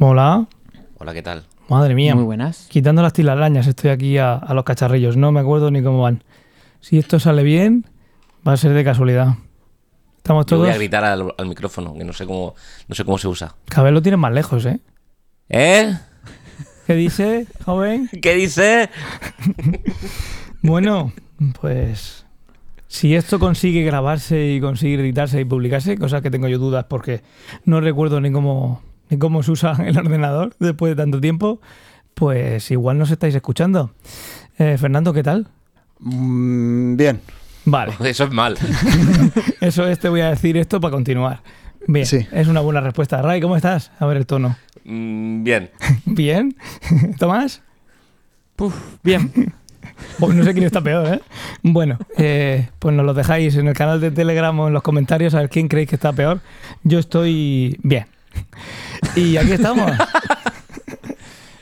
Hola. Hola, ¿qué tal? Madre mía. Muy buenas. Quitando las tilarañas estoy aquí a, a los cacharrillos. No me acuerdo ni cómo van. Si esto sale bien, va a ser de casualidad. Estamos Yo todos... voy a gritar al, al micrófono, que no sé cómo, no sé cómo se usa. Cada vez lo tienes más lejos, ¿eh? ¿Eh? ¿Qué dice, joven? ¿Qué dice? Bueno, pues... Si esto consigue grabarse y consigue editarse y publicarse, cosa que tengo yo dudas porque no recuerdo ni cómo, ni cómo se usa el ordenador después de tanto tiempo, pues igual nos estáis escuchando. Eh, Fernando, ¿qué tal? Mm, bien, Vale. Eso es mal. Eso es, te voy a decir esto para continuar. Bien, Sí. es una buena respuesta. Ray, ¿cómo estás? A ver el tono. Mm, bien. ¿Bien? ¿Tomás? Puf, bien. Oh, no sé quién está peor, ¿eh? Bueno, eh, pues nos lo dejáis en el canal de Telegram o en los comentarios a ver quién creéis que está peor. Yo estoy bien. Y aquí estamos.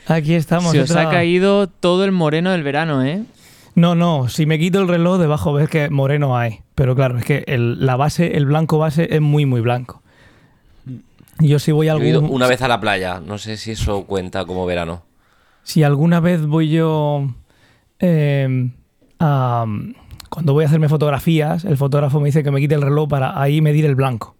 Aquí estamos. Se os otra- ha caído todo el moreno del verano, ¿eh? No, no, si me quito el reloj debajo ves que moreno hay. Pero claro, es que el- la base, el blanco base es muy, muy blanco. Yo si voy a Yo he ido algún... una vez a la playa. No sé si eso cuenta como verano. Si alguna vez voy yo eh, a- cuando voy a hacerme fotografías, el fotógrafo me dice que me quite el reloj para ahí medir el blanco.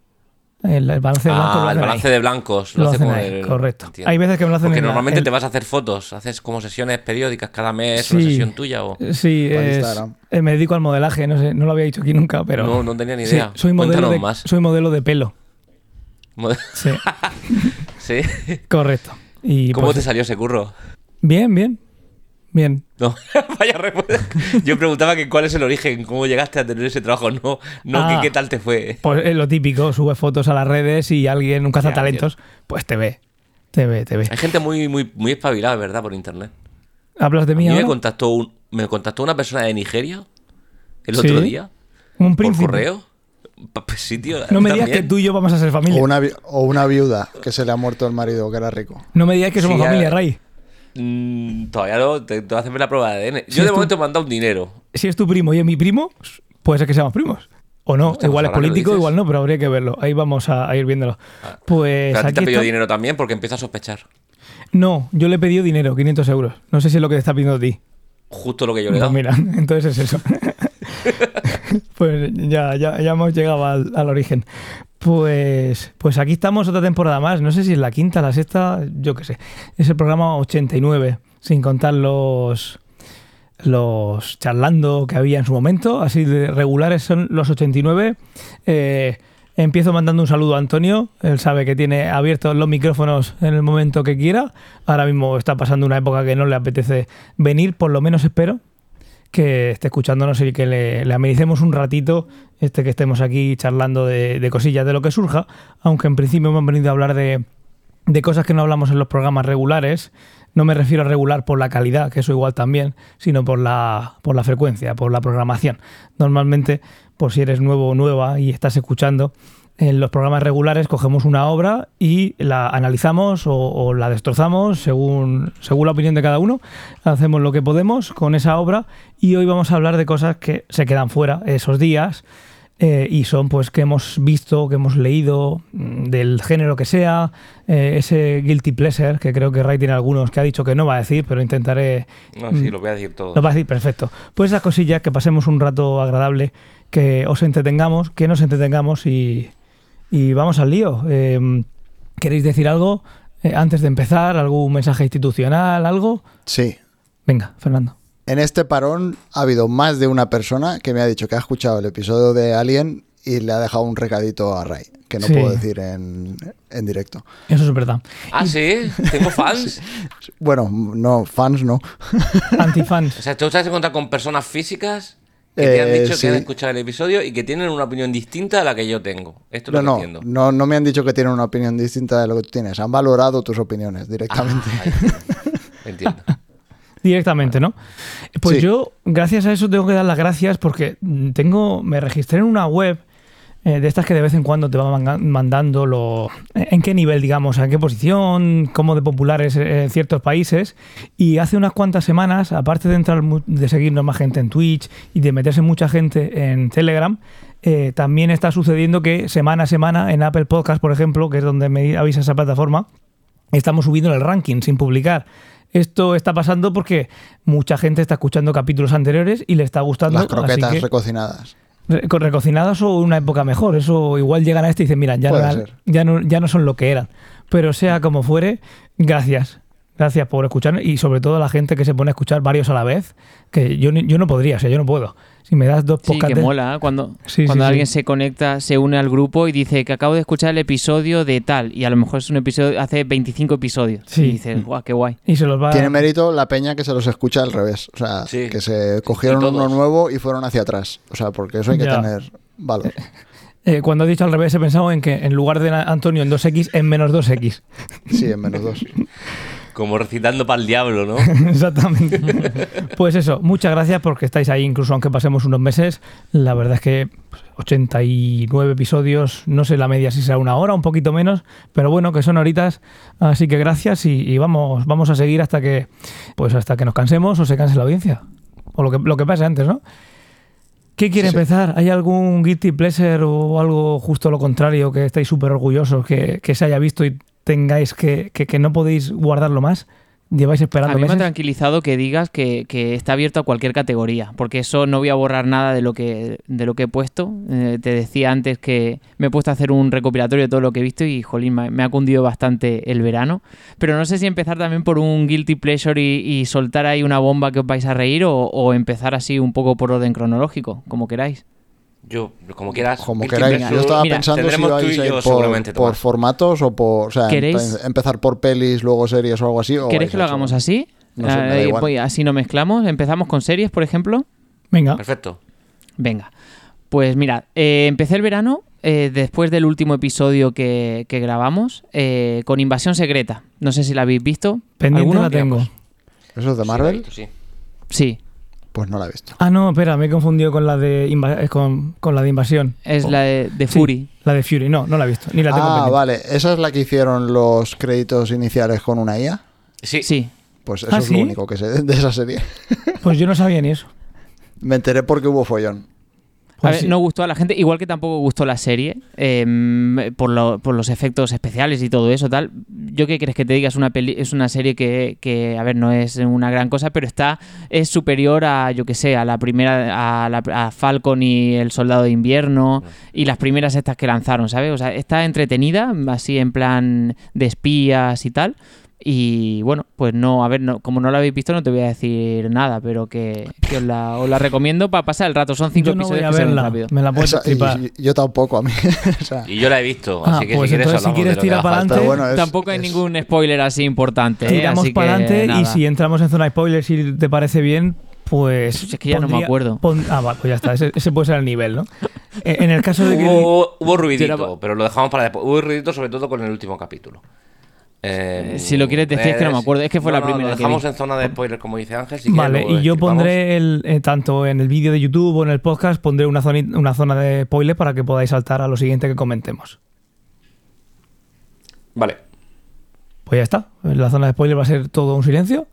El, el balance de Ah, el hacen balance ahí. de blancos. Lo Lo, hace hacen ahí, el- correcto. entiendo. Hay veces que me lo hacen Porque en normalmente en- te vas a hacer fotos. Haces como sesiones periódicas cada mes, una Sí. sesión tuya o... Sí, es- Instagram. eh, me dedico al modelaje, no sé, no lo había dicho aquí nunca, pero No, no tenía ni Sí, idea. soy modelo Cuéntanos de, más. soy modelo de pelo. Sí, ¿Sí? correcto. Y ¿Cómo pues, te salió ese curro? Bien, bien. Bien. No, vaya respuesta. Yo preguntaba que cuál es el origen, cómo llegaste a tener ese trabajo, no, no Ah. que qué tal te fue. Pues es lo típico, sube fotos a las redes y alguien, un cazatalentos, pues te ve. Te ve, te ve. Hay gente muy, muy, muy espabilada, ¿verdad? Por internet. ¿Hablas de A mí mí me contactó, un, me contactó una persona de Nigeria el ¿Sí? otro día Un por príncipe. correo. Pa- Pues sí, tío. No me digas que tú y yo vamos a ser familia. o una, o una viuda que se le ha muerto el marido, que era rico. No me digas que somos Sí, ya- familia, Ray. Mm, todavía no, te, te voy a hacerme la prueba de ADN. Yo de momento me han dado un dinero. Si es tu primo y es mi primo, puede ser que seamos primos. O no, Hostia, igual es pues lo político, igual no, pero habría que verlo. Ahí vamos a, a ir viéndolo. Pues Pero a ti te ha pedido dinero también porque empiezo a sospechar. No, yo le he pedido dinero, 500 euros. No sé si es lo que te está pidiendo a ti. Justo lo que yo le he Pues dado. mira, entonces es eso. pues ya, ya, ya hemos llegado al, al origen. Pues, pues aquí estamos otra temporada más. No sé si es la quinta, la sexta, yo qué sé. Es el programa 89, sin contar los, los charlando que había en su momento. Así de regulares son los 89. Eh, empiezo mandando un saludo a Antonio. Él sabe que tiene abiertos los micrófonos en el momento que quiera. Ahora mismo está pasando una época que no le apetece venir, por lo menos espero que esté escuchándonos y que le, le amenicemos un ratito este que estemos aquí charlando de, de cosillas de lo que surja, aunque en principio hemos venido a hablar de, de cosas que no hablamos en los programas regulares. No me refiero a regular por la calidad, que eso igual también, sino por la, por la frecuencia, por la programación. Normalmente, por si eres nuevo o nueva y estás escuchando, en los programas regulares cogemos una obra y la analizamos o, o la destrozamos según, según la opinión de cada uno. Hacemos lo que podemos con esa obra y hoy vamos a hablar de cosas que se quedan fuera esos días eh, y son pues que hemos visto, que hemos leído, mm, del género que sea, eh, ese guilty pleasure, que creo que Ray tiene algunos que ha dicho que no va a decir, pero intentaré... No, sí, lo voy a decir todo. Lo va a decir perfecto. Pues esas cosillas, que pasemos un rato agradable, que os entretengamos, que nos entretengamos y, y vamos al lío. Eh, ¿Queréis decir algo eh, antes de empezar? ¿Algún mensaje institucional? ¿Algo? Sí. Venga, Fernando. En este parón ha habido más de una persona que me ha dicho que ha escuchado el episodio de Alien y le ha dejado un recadito a Ray, que no Sí. puedo decir en, en directo. Eso es verdad. Ah, sí, tengo fans. Bueno, no, fans no. O Antifans. sea, tú te has encontrado con personas físicas que te han Eh, dicho que han escuchado el episodio y que tienen una opinión distinta a la que yo tengo. Esto es No, lo que no, entiendo. no, no me han dicho que tienen una opinión distinta de lo que tú tienes. Han valorado tus opiniones directamente. Ah, entiendo. Directamente, ¿no? Pues Sí. yo, gracias a eso, tengo que dar las gracias porque tengo, me registré en una web eh, de estas que de vez en cuando te van mandando lo, en qué nivel, digamos, en qué posición, cómo de populares en ciertos países. Y hace unas cuantas semanas, aparte de entrar de seguirnos más gente en Twitch y de meterse mucha gente en Telegram, eh, también está sucediendo que semana a semana en Apple Podcast, por ejemplo, que es donde me avisa esa plataforma, estamos subiendo en el ranking sin publicar. Esto está pasando porque mucha gente está escuchando capítulos anteriores y le está gustando. Las así croquetas que- recocinadas. Re- con recocinadas o una época mejor. Eso igual llegan a este y dicen, mira, ya, no, ya, no, ya no son lo que eran. Pero sea como fuere, gracias. Gracias por escuchar y sobre todo a la gente que se pone a escuchar varios a la vez, que yo, ni- yo no podría, o sea, yo no puedo. Si me das dos Sí, podcasts... que de- mola ¿eh? cuando, Sí, cuando sí, alguien sí. se conecta, se une al grupo y dice que acabo de escuchar el episodio de tal y a lo mejor es un episodio hace 25 episodios. Sí. Y dices, guau, qué guay. Y se los va... Tiene mérito la peña que se los escucha al revés. O sea, Sí. que se cogieron uno nuevo y fueron hacia atrás. O sea, porque eso hay que Ya. tener valor. Eh, cuando he dicho al revés he pensado en que en lugar de Antonio en 2X, en menos 2X. Sí, en menos dos. Como recitando para el diablo, ¿no? Exactamente. Pues eso, muchas gracias porque estáis ahí, incluso aunque pasemos unos meses. La verdad es que pues, 89 episodios, no sé la media si será una hora, un poquito menos, pero bueno, que son horitas. Así que gracias y, y vamos, vamos a seguir hasta que, pues hasta que nos cansemos o se canse la audiencia. O lo que, lo que pase antes, ¿no? ¿Qué quiere Sí. empezar? ¿Hay algún guilty pleasure o algo justo lo contrario que estáis súper orgullosos que, que se haya visto y tengáis que, que, que no podéis guardarlo más? ¿Lleváis A esperando mí me ha tranquilizado que digas que, que está abierto a cualquier categoría, porque eso no voy a borrar nada de lo que, de lo que he puesto. Eh, te decía antes que me he puesto a hacer un recopilatorio de todo lo que he visto y, jolín, me, me ha cundido bastante el verano. Pero no sé si empezar también por un guilty pleasure y, y soltar ahí una bomba que os vais a reír o, o empezar así un poco por orden cronológico, como queráis. Yo, como quieras. Como queráis. Yo estaba Mira, pensando si vais a ir yo por, formatos o por. O sea, ¿Queréis? empe- empezar por pelis, luego series o algo así. o ¿Queréis que lo hagamos así? No sé, Eh, así no mezclamos. Empezamos con series, por ejemplo. Venga. Perfecto. Venga, pues mira, eh, empecé el verano eh, después del último episodio que, que grabamos eh, con Invasión Secreta. No sé si la habéis visto. Pendiente ¿Alguno? la tengo. Mira, ¿Eso es de Sí, Marvel? Sí. Sí, Pues no la he visto. Ah, no, espera, me he confundido con la de, eh, con, con la de invasión. es Oh, la de, de sí, Fury. La de Fury, no, no la he visto, ni la tengo Ah, pendiente. vale. ¿Esa es la que hicieron los créditos iniciales con una IA? Sí. Sí. Pues eso ¿Ah, es sí? lo único que sé de esa serie. Pues yo no sabía ni eso. Me enteré porque hubo follón. A Pues ver, sí. no gustó a la gente, igual que tampoco gustó la serie, eh, por, lo- por los efectos especiales y todo eso, tal. Yo qué crees que te diga, es una, peli- es una serie que, que, a ver, no es una gran cosa, pero está, es superior a, yo que sé, a la primera, a, la, a Falcon y el Soldado de Invierno y las primeras estas que lanzaron, ¿sabes? O sea, está entretenida, así en plan de espías y tal. Y bueno, pues no, a ver, no, como no la habéis visto no te voy a decir nada, pero que, que os, la, os la recomiendo para pasar el rato. Son cinco Yo no voy episodios a que verla, rápido. me la Esa- tripar. y yo tampoco a mí. O sea, Y yo la he visto, Ah, así que pues si quieres entonces, si quieres de lo que tira haga para adelante. bueno, Tampoco hay es- ningún spoiler así importante. ¿eh? Tiramos para adelante y si entramos en zona de spoilers si te parece bien, pues... Es que ya no me acuerdo. pon- ah, vale, pues ya está, ese, ese puede ser el nivel, ¿no? Eh, En el caso de que... Hubo, hubo ruidito, pero lo dejamos para después. Hubo ruidito sobre todo con el último capítulo. Eh, si lo quieres decir, es que no me acuerdo, es que fue no, la no, primera Lo que dejamos en zona de spoilers, como dice Ángel. si Vale, y yo pondré el, eh, tanto en el vídeo de YouTube o en el podcast, pondré una zona, una zona de spoiler para que podáis saltar a lo siguiente que comentemos. Vale. Pues ya está. En la zona de spoiler va a ser todo un silencio.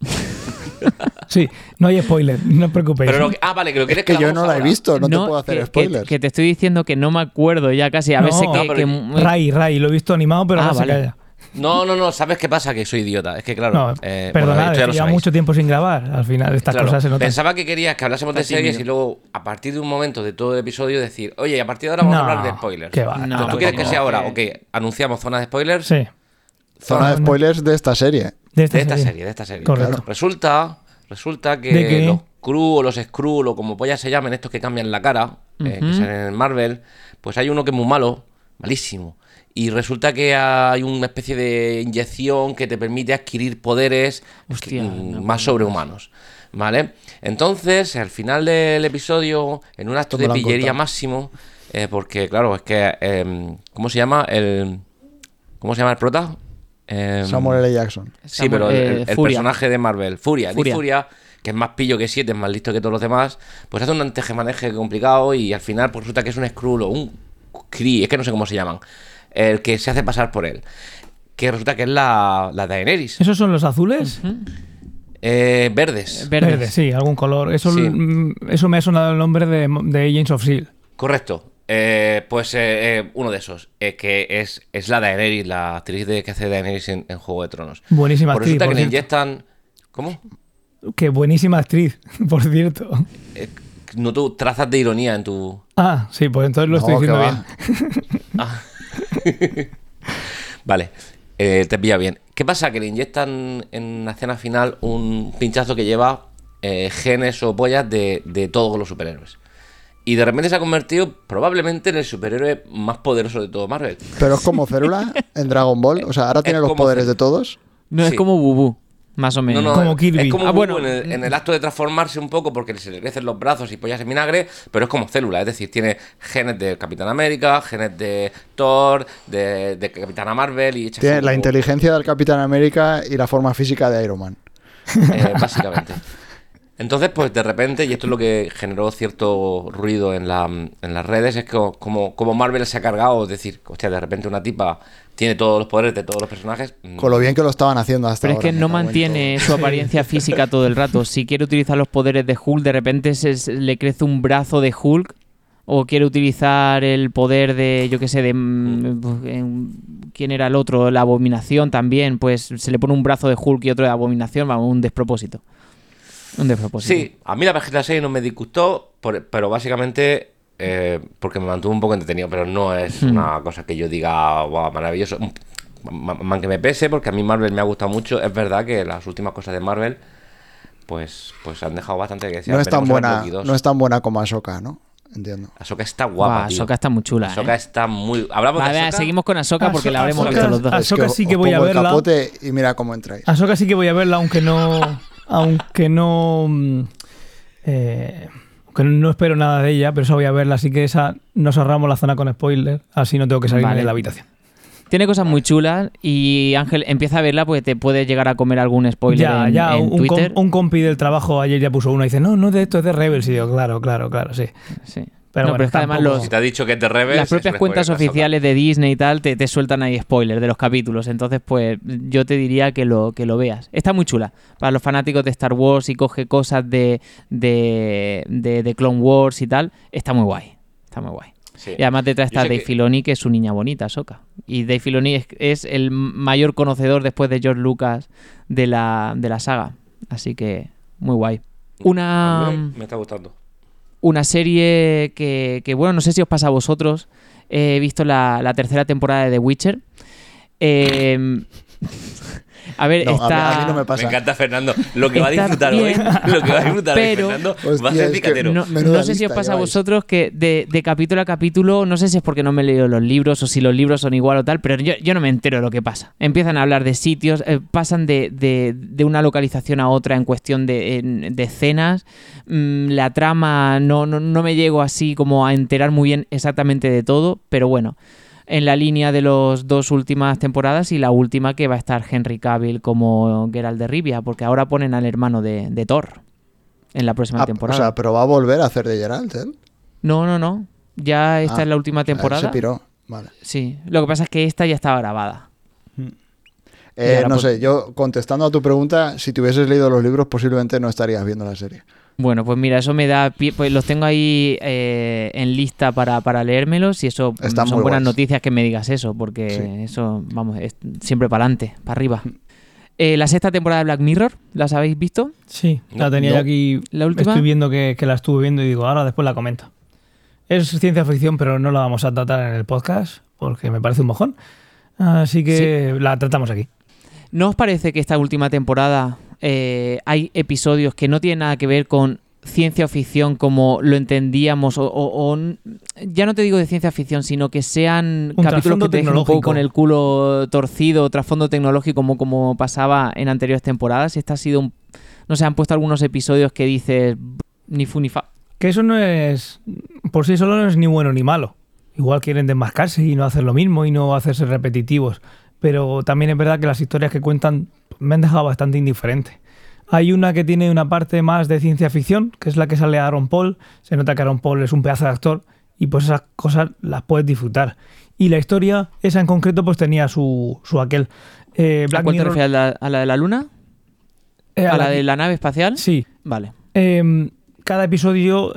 Sí, no hay spoiler, no os preocupéis. Pero lo que- ah, vale, que lo es quieres que yo no la he visto, no, te puedo hacer que, que- spoilers. Que, te estoy diciendo que no me acuerdo ya casi. A No, veces que. no, que- Ray, Ray, lo he visto animado, pero Ah, se vale. calla. No, no, no, ¿sabes qué pasa? Que soy idiota. Es que, claro. No, eh, bueno, perdonad, esto ya que mucho tiempo sin grabar. Al final, estas Claro, cosas se notan. Pensaba que querías que hablásemos de series y luego, a partir de un momento de todo el episodio, decir, oye, a partir de ahora vamos No, a hablar de spoilers. que va, No, ¿Tú quieres que sea ahora? que- Ok, anunciamos zona de spoilers Sí, Zona de no. spoilers de esta serie. De esta, de esta serie. serie, de esta serie. Correcto. Resulta, resulta que, los Crew o los Skrull o como pollas se llamen, estos que cambian la cara, eh, que salen en Marvel, pues hay uno que es muy malo, malísimo. Y resulta que hay una especie de inyección que te permite adquirir poderes Hostia, no más sobrehumanos. ¿Vale? Entonces, al final del episodio, en un acto de pillería contado. máximo, eh, porque claro, es que. em, ¿Cómo se llama? El. ¿Cómo se llama el prota? Em, Samuel L. Jackson. Sí, Samuel- pero el, eh, el- el Furia. personaje de Marvel, Furia, Furia. Furia, que es más pillo que siete, es más listo que todos los demás, pues hace un tejemaneje complicado y al final pues resulta que es un Skrull o un Kree, es que no sé cómo se llaman, el que se hace pasar por él. Que resulta que es la, la Daenerys. ¿Esos son los azules? Eh, verdes. Verdes. Verde, sí, algún color. Eso, Sí. mm, eso me ha sonado el nombre de, de Agents of S.H.I.E.L.D. Correcto. Eh, pues eh, eh, uno de esos, eh, que es, es la Daenerys, la actriz de, que hace Daenerys en, en Juego de Tronos. Buenísima Pues actriz. resulta por que le inyectan... ¿Cómo? Que buenísima actriz, por cierto. Eh, no tú trazas de ironía en tu... Ah, sí, pues entonces lo estoy No, diciendo bien. Ah. vale, te pilla bien. ¿Qué pasa? Que le inyectan en la escena final un pinchazo que lleva genes o pollas de, de todos los superhéroes. Y de repente se ha convertido probablemente en el superhéroe más poderoso de todo Marvel. Pero es como Célula en Dragon Ball. O sea, ahora tiene los poderes Célula. de todos. No es como Bubu, más o menos. No, no, Como Kirby. Es como Ah, bueno. en, el, en el acto de transformarse un poco porque se le crecen los brazos y pollas en vinagre, pero es como célula, es decir, tiene genes de Capitán América, genes de Thor, de, de Capitana Marvel y Tiene la como- inteligencia del Capitán América y la forma física de Iron Man. eh, básicamente. Entonces, pues de repente, y esto es lo que generó cierto ruido en, la, en las redes, es que como, como Marvel se ha cargado, es decir, hostia, de repente una tipa tiene todos los poderes de todos los personajes. mm, Con lo bien que lo estaban haciendo hasta Pero es ahora. que me no cago en mantiene su apariencia física todo el rato. Si quiere utilizar los poderes de Hulk, de repente se, le crece un brazo de Hulk. O quiere utilizar el poder de, yo qué sé, de... mm, en- ¿Quién era el otro? La abominación también. Pues se le pone un brazo de Hulk y otro de abominación. Vamos, un despropósito. Un despropósito. Sí, a mí la Vegeta 6 no me disgustó, por- pero básicamente eh, porque me mantuvo un poco entretenido, pero no es Hmm. una cosa que yo diga, wow, maravilloso. Ma- ma- que me pese, porque a mí Marvel me ha gustado mucho. Es verdad que las últimas cosas de Marvel, pues, pues han dejado bastante que decir. No es tan buena, Loki 2. no es tan buena como Ahsoka, ¿no? Entiendo. Ahsoka está guapa, tío. Ahsoka está muy chula. Ahsoka ¿eh? está muy... Hablamos Vale, de Ahsoka. seguimos con Ahsoka porque la habremos Ahsoka- visto los dos. Ahsoka- Es que sí os que voy a verla. capote y mira cómo entráis. Ahsoka sí que voy a verla, aunque no. aunque no. mm, eh, aunque no espero nada de ella, pero esa voy a verla, así que esa nos ahorramos la zona con spoiler, así no tengo que salir Vale. de la habitación. Tiene cosas muy chulas y Ángel empieza a verla porque te puede llegar a comer algún spoiler Ya, en, ya, en un, com- Twitter. un compi del trabajo ayer ya puso uno y dice, no, no de esto, es de Rebels. Y yo, claro, claro, claro, sí. Sí. Pero No, bueno, pero es que además tampoco- los, Si te ha dicho que es de Rebels... las propias cuentas oficiales de Disney y tal te, te sueltan ahí spoilers de los capítulos. Entonces, pues yo te diría que lo, que lo veas. Está muy chula. Para los fanáticos de Star Wars y coge cosas de, de, de, de Clone Wars y tal, está muy guay. Está muy guay. Sí. Y además detrás está Dave que- Filoni, que es su niña bonita, Soka. Y Dave Filoni es, es el mayor conocedor después de George Lucas de la, de la saga. Así que, muy guay. Una, me está gustando. Una serie que, que, bueno, no sé si os pasa a vosotros. He visto la, la tercera temporada de The Witcher. Eh, a ver, No, a mí- está... a mí no me pasa. Me encanta Fernando. Lo que va a disfrutar bien, hoy, lo que va a disfrutar pero- hoy Fernando, va a ser picatero. No, sé si os pasa a vosotros que de, de capítulo a capítulo, no sé si es porque no me he leído los libros o si los libros son igual o tal, pero yo, yo no me entero de lo que pasa. Empiezan a hablar de sitios, eh, pasan de, de- de una localización a otra en cuestión de, en- de escenas. Mm, la trama no, no, no me llego así como a enterar muy bien exactamente de todo, pero bueno. En la línea de las dos últimas temporadas y la última que va a estar Henry Cavill como Geralt de Rivia, porque ahora ponen al hermano de, de Thor en la próxima Ah, temporada. o sea, pero va a volver a hacer de Geralt, ¿eh? No, no, no. Ya esta Ah, es la última temporada. Se piró. Vale. Sí. Lo que pasa es que esta ya estaba grabada. Eh, ahora no pues- sé, yo contestando a tu pregunta, si te hubieses leído los libros, posiblemente no estarías viendo la serie. Bueno, pues mira, eso me da pie, pues los tengo ahí eh, en lista para, para leérmelos y eso Están son buenas guays. noticias que me digas eso, porque Sí. eso, vamos, es siempre para adelante, para arriba. Eh, la sexta temporada de Black Mirror, ¿las habéis visto? Sí, la tenía no. yo aquí. ¿La última? Estoy viendo que, que la estuve viendo y digo, ahora después la comento. Es ciencia ficción, pero no la vamos a tratar en el podcast porque me parece un mojón. Así que la tratamos aquí. ¿No os parece que esta última temporada eh, hay episodios que no tienen nada que ver con ciencia ficción como lo entendíamos? O, o- o n- ya no te digo de ciencia ficción, sino que sean Un capítulos que te dejen un poco con el culo torcido, trasfondo tecnológico como, como pasaba en anteriores temporadas. Esta ha sido un... No sé, han puesto algunos episodios que dices ni fu ni fa. Que eso no es. Por sí solo no es ni bueno ni malo. Igual quieren desmascarse y no hacer lo mismo y no hacerse repetitivos. Pero también es verdad que las historias que cuentan me han dejado bastante indiferente. Hay una que tiene una parte más de ciencia ficción, que es la que sale a Aaron Paul. Se nota que Aaron Paul es un pedazo de actor y pues esas cosas las puedes disfrutar. Y la historia, esa en concreto, pues tenía su, su aquel. Eh, ¿A Black cuál te Mirror- refieres? ¿A la, a la de la luna? eh, ¿A, la de la nave espacial? Sí, Vale. Eh, cada episodio,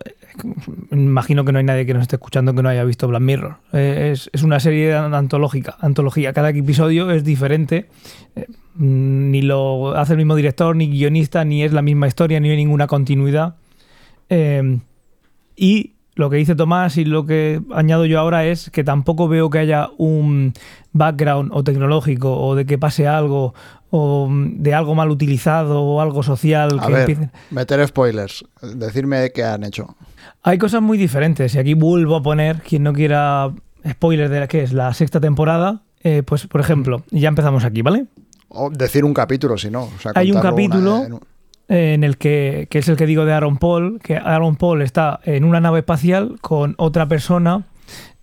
imagino que no hay nadie que nos esté escuchando que no haya visto Black Mirror. Eh, es, es una serie antológica, antología. Cada episodio es diferente. Eh, ni lo hace el mismo director, ni guionista, ni es la misma historia, ni hay ninguna continuidad. Eh, y lo que dice Tomás y lo que añado yo ahora es que tampoco veo que haya un background o tecnológico o de que pase algo o de algo mal utilizado o algo social A que ver, meter spoilers. Decirme qué han hecho. Hay cosas muy diferentes y aquí vuelvo a poner, quien no quiera spoiler de la que es la sexta temporada, eh, pues por ejemplo, ya empezamos aquí, ¿vale? O decir un capítulo, si no. O sea, Hay un una- capítulo eh, en el que, que es el que digo de Aaron Paul, que Aaron Paul está en una nave espacial con otra persona.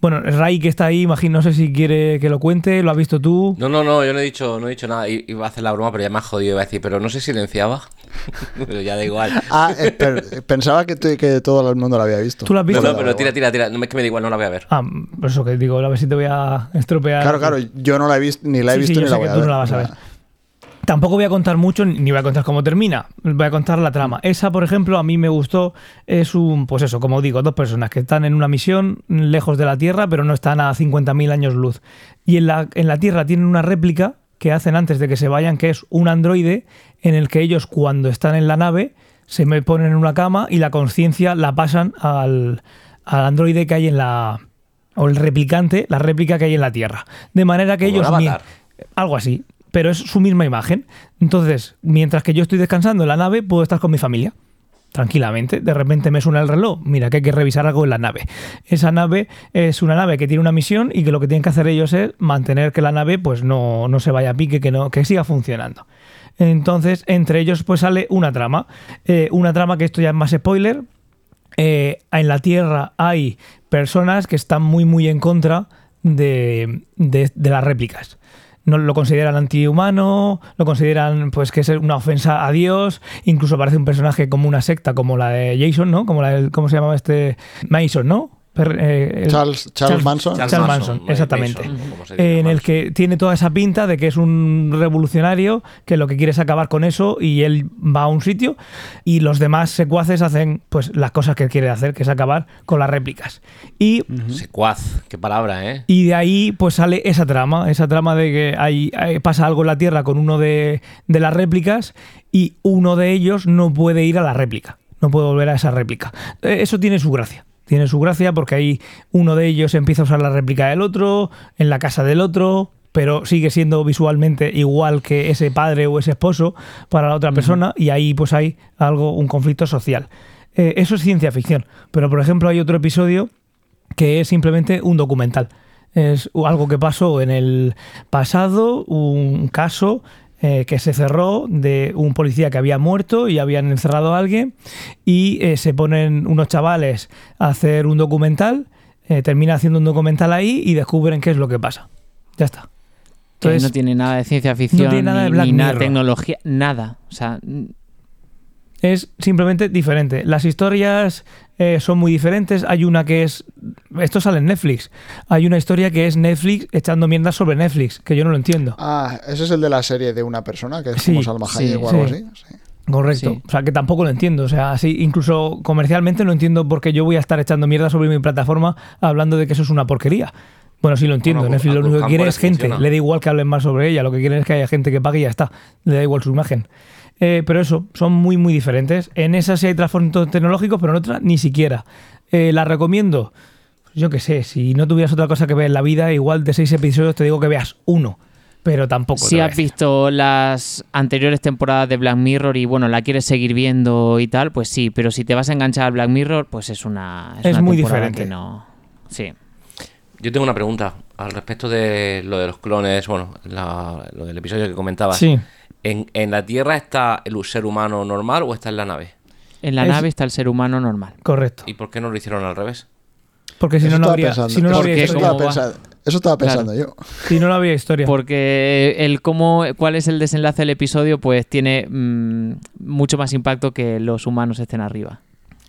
Bueno, Ray que está ahí, imagino, no sé si quiere que lo cuente, lo has visto tú. No, no, no, yo no he dicho, no he dicho nada. I- Iba a hacer la broma, pero ya me ha jodido. Iba a decir, pero no se silenciaba. pero ya da igual. Ah, eh, per- pensaba que, todo el mundo lo había visto. ¿Tú lo has No, visto? no, pero tira, tira, tira. No es que me da igual, no la voy a ver. Ah, por eso que digo, a ver si te voy a estropear. Claro, claro, yo no la he visto, ni la he Sí, sí, visto yo ni sé la voy que a tú ver. no la vas a ver. Tampoco voy a contar mucho, ni voy a contar cómo termina. Voy a contar la trama. Esa, por ejemplo, a mí me gustó. Es un, pues eso, como digo, dos personas que están en una misión lejos de la Tierra, pero no están a 50.000 años luz. Y en la, en la Tierra tienen una réplica que hacen antes de que se vayan, que es un androide en el que ellos, cuando están en la nave, se me ponen en una cama y la conciencia la pasan al, al androide que hay en la. o el replicante, la réplica que hay en la Tierra. De manera que Como ellos. algo así. Pero es su misma imagen. Entonces, mientras que yo estoy descansando en la nave, puedo estar con mi familia. Tranquilamente. De repente me suena el reloj. Mira, que hay que revisar algo en la nave. Esa nave es una nave que tiene una misión y que lo que tienen que hacer ellos es mantener que la nave pues no, no se vaya a pique, que, no, que siga funcionando. Entonces, entre ellos pues sale una trama. Eh, una trama que esto ya es más spoiler. Eh, en la Tierra hay personas que están muy, muy en contra de, de- de las réplicas. No lo consideran antihumano, lo consideran pues que es una ofensa a Dios, incluso parece un personaje como una secta, como la de Jason, ¿no? Como la del, ¿cómo se llamaba este? Mason, ¿no? Per- eh, el- Charles, Charles Manson. Charles Manson, Mike exactamente. Mason, en el que tiene toda esa pinta de que es un revolucionario que lo que quiere es acabar con eso y él va a un sitio y los demás secuaces hacen pues las cosas que él quiere hacer, que es acabar con las réplicas. Y, Secuaz, qué palabra, ¿eh? y de ahí pues sale esa trama, esa trama de que hay, hay- pasa algo en la Tierra con uno de, de las réplicas y uno de ellos no puede ir a la réplica, no puede volver a esa réplica. Eh, Eso tiene su gracia. Tiene su gracia porque ahí uno de ellos empieza a usar la réplica del otro, en la casa del otro, pero sigue siendo visualmente igual que ese padre o ese esposo para la otra persona y ahí pues hay algo, un conflicto social. Eh, eso es ciencia ficción, pero por ejemplo hay otro episodio que es simplemente un documental. Es algo que pasó en el pasado, un caso eh, que se cerró de un policía que había muerto y habían encerrado a alguien y eh, se ponen unos chavales a hacer un documental, eh, termina haciendo un documental ahí y descubren qué es lo que pasa. Ya está. Entonces, no tiene nada de ciencia ficción, tiene nada de Black ni nada de tecnología, nada. O sea, es simplemente diferente. Las historias eh, son muy diferentes. Hay una que es. Esto sale en Netflix. Hay una historia que es Netflix echando mierda sobre Netflix, que yo no lo entiendo. Ah, ese es el de la serie de una persona, que es Sí, como Salma sí, Hayek o algo sí. así. Sí. Correcto. Sí. O sea, que tampoco lo entiendo. O sea, así, incluso comercialmente no entiendo por qué yo voy a estar echando mierda sobre mi plataforma hablando de que eso es una porquería. Bueno, sí lo entiendo. Bueno, Netflix lo único que quiere es gente. funciona. Le da igual que hablen más sobre ella. Lo que quieren es que haya gente que pague y ya está. Le da igual su imagen. Eh, pero eso, son muy, muy diferentes. En esa sí hay trasfondos tecnológicos, pero en otra ni siquiera. Eh, ¿La recomiendo? Yo qué sé, si no tuvieras otra cosa que ver en la vida, igual de seis episodios te digo que veas uno. Pero tampoco. si has visto las anteriores temporadas de Black Mirror y bueno, la quieres seguir viendo y tal, pues sí, pero si te vas a enganchar a Black Mirror, pues es una Es una muy diferente. que no. Sí. Yo tengo una pregunta al respecto de lo de los clones, bueno, la- lo del episodio que comentabas. Sí. ¿En, en la Tierra está el ser humano normal o está en la nave? En la Es- nave está el ser humano normal. Correcto. ¿Y por qué no lo hicieron al revés? Porque si Eso no, no habría, pensando- si no, no eso- habría estaba pensando- eso estaba Claro. pensando yo. Si no, no habría historia. Porque el cómo, cuál es el desenlace del episodio, pues tiene mm, mucho más impacto que los humanos estén arriba.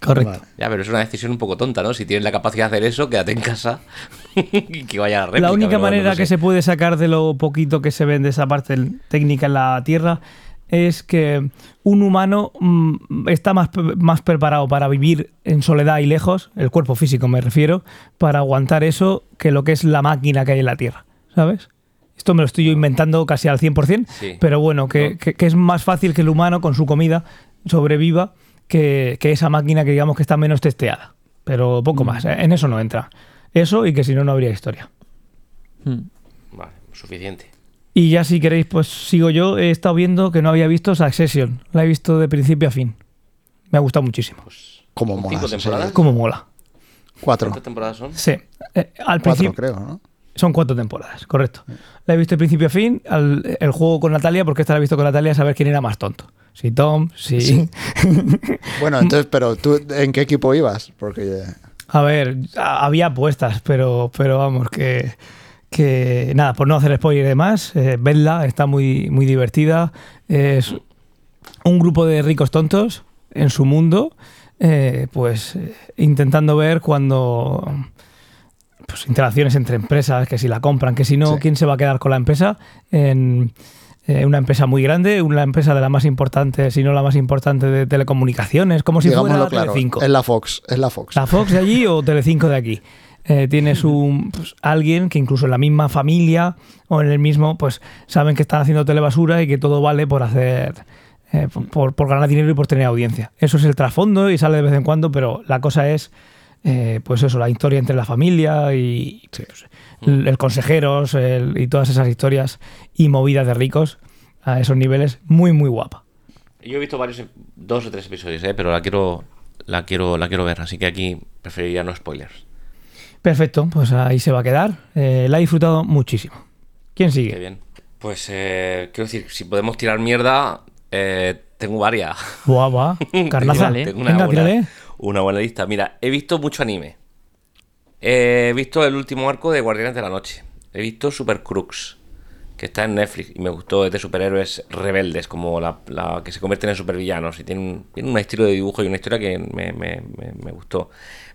Correcto. Ya, pero es una decisión un poco tonta, ¿no? Si tienes la capacidad de hacer eso, quédate en casa y que vaya a la réplica. La única manera no que sé. se puede sacar de lo poquito que se ve de esa parte técnica en la Tierra es que un humano mm, está más, más preparado para vivir en soledad y lejos, el cuerpo físico me refiero, para aguantar eso que lo que es la máquina que hay en la Tierra, ¿sabes? Esto me lo estoy yo inventando casi al 100%, Sí. pero bueno, que, No. que- que es más fácil que el humano con su comida sobreviva que, que esa máquina que digamos que está menos testeada. Pero poco más, ¿eh? en eso no entra. Eso y que si no, no habría historia. Hmm. Vale, suficiente. Y ya si queréis, pues sigo yo. He estado viendo que no había visto Succession. La he visto de principio a fin. Me ha gustado muchísimo. Pues, Como ¿son mola cinco temporadas? Cómo mola. Cuatro. ¿Cuántas temporadas son? Sí. Eh, al Cuatro, principio creo, ¿no? son cuatro temporadas, correcto. La he visto de principio a fin. al- el juego con Natalia, porque esta la he visto con Natalia, saber quién era más tonto. Si Tom, si. Sí. Bueno, entonces, pero tú, ¿en qué equipo ibas? Porque A ver, había apuestas, pero, pero vamos, que, que nada, por no hacer spoiler de más, eh, vedla, está muy, muy divertida. Es un grupo de ricos tontos en su mundo, eh, pues eh, intentando ver cuando pues interacciones entre empresas, que si la compran, que si no, Sí. quién se va a quedar con la empresa en eh, una empresa muy grande, una empresa de la más importante, si no la más importante de telecomunicaciones, como si digámoslo fuera claro, Telecinco. es la Fox, es la Fox. ¿La Fox de allí o Telecinco de aquí? Eh, tienes un, pues, alguien que incluso en la misma familia o en el mismo, pues saben que están haciendo telebasura y que todo vale por hacer, eh, por, por ganar dinero y por tener audiencia. Eso es el trasfondo y sale de vez en cuando, pero la cosa es, eh, pues eso, la historia entre la familia y pues, el, el consejeros el- y todas esas historias y movidas de ricos a esos niveles, muy, muy guapa. Yo he visto varios, dos o tres episodios, ¿eh? pero la quiero, la quiero, la quiero ver, así que aquí preferiría no spoilers. Perfecto, pues ahí se va a quedar. Eh, la he disfrutado muchísimo. ¿Quién Qué sigue? bien. Pues eh, quiero decir, si podemos tirar mierda, eh, tengo varias. Buah, buah. Carnaza. Tengo una, Venga. Una buena lista. Mira, he visto mucho anime. He visto el último arco de Guardianes de la Noche. He visto Super Crux, que está en Netflix y me gustó. Es de superhéroes rebeldes, como la, que se convierten en supervillanos. Y tiene un, tiene un estilo de dibujo y una historia que me, me- me- me gustó.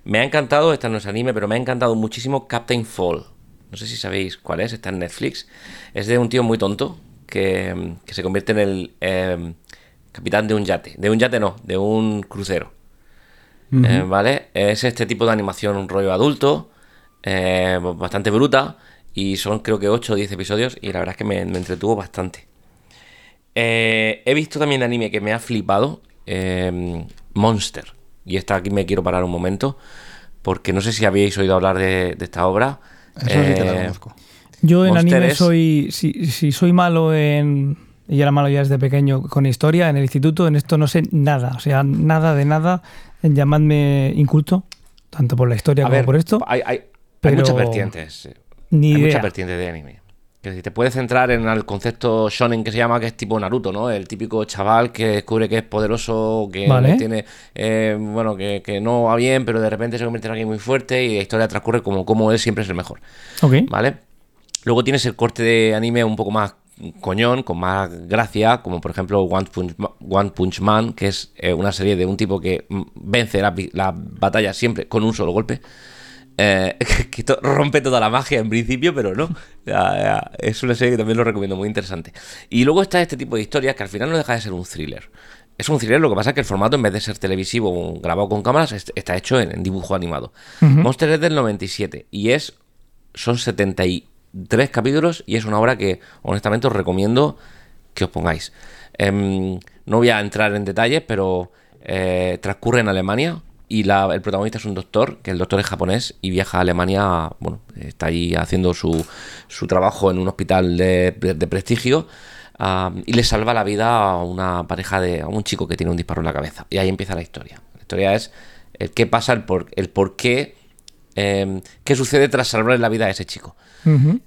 Me ha encantado, esta no es anime, pero me ha encantado muchísimo Captain Fall. No sé si sabéis cuál es, está en Netflix. Es de un tío muy tonto que, que se convierte en el eh, capitán de un yate. De un yate no, de un crucero. Eh, ¿Vale? Es este tipo de animación, un rollo adulto, eh, bastante bruta, y son creo que 8 o 10 episodios, y la verdad es que me, me entretuvo bastante. Eh, he visto también anime que me ha flipado, eh, Monster, y esta aquí me quiero parar un momento, porque no sé si habéis oído hablar de, de esta obra. Eso sí que la conozco. Yo en Monster anime es- soy. Si, si soy malo en. Y era malo ya desde pequeño con historia en el instituto, en esto no sé nada. O sea, nada de nada. Llamadme inculto, tanto por la historia A como ver, por esto. hay, hay- hay pero muchas vertientes. Ni hay idea. muchas vertientes de anime. Que si te puedes centrar en el concepto shonen que se llama, que es tipo Naruto, ¿no? El típico chaval que descubre que es poderoso, que Vale. tiene, eh, bueno, que, que no va bien, pero de repente se convierte en alguien muy fuerte y la historia transcurre como, como él siempre es el mejor, Ok. ¿vale? Luego tienes el corte de anime un poco más coñón, con más gracia, como por ejemplo One Punch, Ma- One Punch Man, que es eh, una serie de un tipo que mm, vence la, la batalla siempre con un solo golpe. Eh, que to- rompe toda la magia en principio, pero no. Ya, ya, Es una serie que también lo recomiendo, muy interesante. Y luego está este tipo de historias que al final no deja de ser un thriller. Es un thriller, lo que pasa es que el formato, en vez de ser televisivo o grabado con cámaras, est- está hecho en, en dibujo animado. Monster es del 97 y es son 73 capítulos y es una obra que honestamente os recomiendo que os pongáis. Em, no voy a entrar en detalles, pero eh, transcurre en Alemania y la- el protagonista es un doctor, que el doctor es japonés y viaja a Alemania, bueno, está ahí haciendo su, su trabajo en un hospital de, de- prestigio y le salva la vida a una pareja de, a un chico que tiene un disparo en la cabeza. Y ahí empieza la historia. La historia es el qué pasa, el por, el por qué, em, qué sucede tras salvar la vida a ese chico.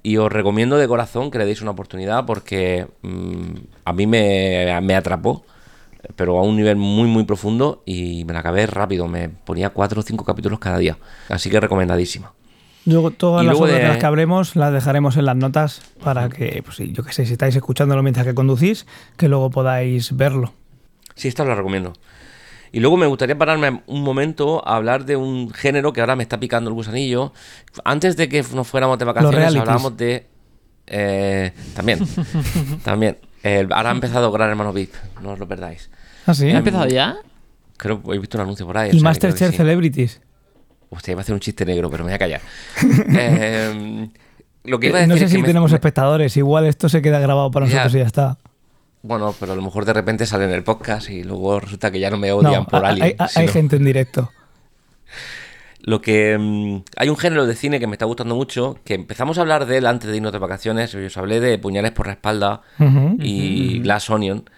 Y os recomiendo de corazón que le deis una oportunidad porque mm, a mí me, me atrapó, pero a un nivel muy, muy profundo y me la acabé rápido. Me ponía cuatro o cinco capítulos cada día. Así que recomendadísima. Yo todas Y las obras de- de las que hablemos las dejaremos en las notas para que, pues yo que sé, si estáis escuchándolo mientras que conducís, que luego podáis verlo. Sí, esta os la recomiendo. Y luego me gustaría pararme un momento a hablar de un género que ahora me está picando el gusanillo. Antes de que nos fuéramos de vacaciones hablábamos de... Eh, también. también. Ahora ha empezado Gran Hermano VIP, no os lo perdáis. ¿Ah, sí? ¿Ha empezado ya? Creo que he visto un anuncio por ahí. o Y sea, Masterchef sí. Celebrities. Hostia, iba a hacer un chiste negro, pero me voy a callar. Eh, lo que iba a decir no sé es si que tenemos me- espectadores. Igual esto se queda grabado para Ya. nosotros y ya está. Bueno, pero a lo mejor de repente sale en el podcast y luego resulta que ya no me odian No, por hay, alguien. hay- hay gente en directo. Lo que mm, hay un género de cine que me está gustando mucho, que empezamos a hablar de él antes de irnos de vacaciones. Yo os hablé de Puñales por la espalda y Glass Onion,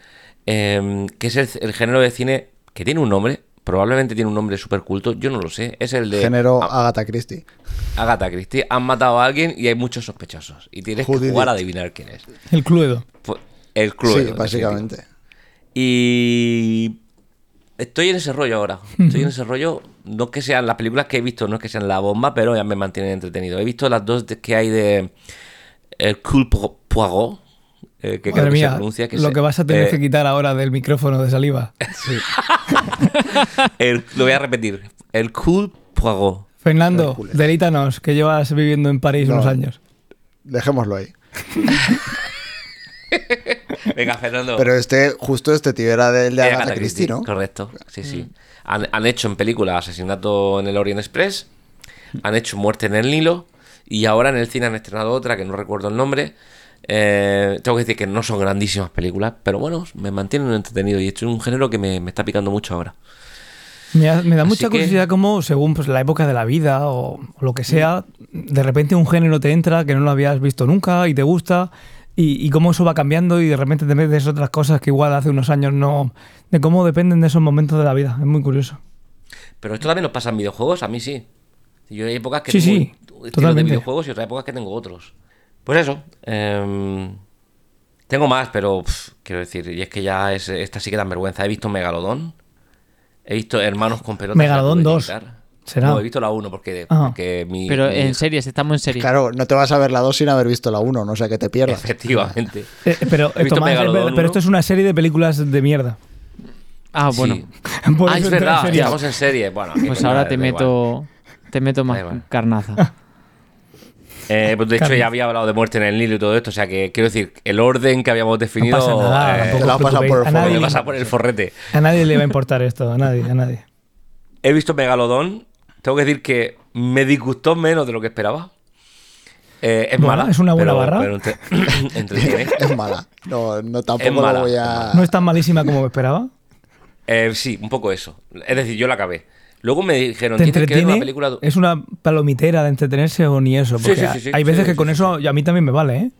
em, que es el, el género de cine que tiene un nombre, probablemente tiene un nombre súper culto, yo no lo sé, es el de Género Agatha Christie. Agatha Christie. Han matado a alguien y hay muchos sospechosos y tienes Who que jugar a adivinar quién es. El Cluedo. El club. sí, básicamente. Y estoy en ese rollo ahora. Estoy en ese rollo. No que sean las películas que he visto, no es que sean la bomba, pero ya me mantienen entretenido. He visto las dos que hay de El Cool Po- Poirot, eh, que creo Madre que se mía, pronuncia. Que lo se- que vas a tener eh, que quitar ahora del micrófono de saliva. el- lo voy a repetir. El Cool Poirot. Fernando, delítanos, que llevas viviendo en París No. unos años. Dejémoslo ahí. Venga, Fernando. Pero este, justo este tío era del de Eh, Agatha Christie, ¿no? Correcto, sí, sí. Han, han hecho en película Asesinato en el Orient Express, han hecho Muerte en el Nilo y ahora en el cine han estrenado otra que no recuerdo el nombre. Eh, tengo que decir que no son grandísimas películas, pero bueno, me mantienen entretenido y esto es un género que me, me está picando mucho ahora. Me, ha- me da Así mucha que- curiosidad cómo, según pues, la época de la vida o, o lo que sea, de repente un género te entra que no lo habías visto nunca y te gusta y, y cómo eso va cambiando y de repente te metes otras cosas que igual hace unos años no... De cómo dependen de esos momentos de la vida. Es muy curioso. Pero esto también nos pasa en videojuegos, a mí sí. Yo hay épocas que Sí, tengo sí, un estilo de videojuegos y otras épocas que tengo otros. Pues eso. em, tengo más, pero quiero decir, y es que ya es, esta sí que dan vergüenza. He visto Megalodón. He visto Hermanos con pelotas. Megalodón la tuve que 2. quitar. ¿Será? No, he visto la 1 porque, Ah. porque mi. Pero mi- en series, estamos en series. Claro, no te vas a ver la 2 sin haber visto la 1, no sé que te pierdas. Efectivamente. Eh, pero, He visto Tomás, pero esto es una serie de películas de mierda. Ah, bueno. Sí. Por Ah, es en verdad, serie. estamos en serie. Bueno, Pues coño, ahora te igual. meto, te meto más carnaza. Eh, pues de hecho, ya había hablado de muerte en el Nilo y todo esto. O sea que quiero decir, el orden que habíamos definido. pasa nada, eh, te por el pasa por el forrete. A nadie le va a importar esto, a nadie, a nadie. He visto Megalodón. Tengo que decir que me disgustó menos de lo que esperaba. Eh, es Bueno, mala. ¿es una buena pero- barra? pero entre- entretiene. Es mala. No, no tampoco Es mala, lo voy a. No es tan malísima como me esperaba. Eh, sí, un poco eso. Es decir, yo la acabé. Luego me dijeron, ¿Te tienes que ver una película. ¿Es una palomitera de entretenerse o ni eso? Sí, Porque sí, sí, sí, hay veces sí, que con sí, eso y a mí también me vale, ¿eh?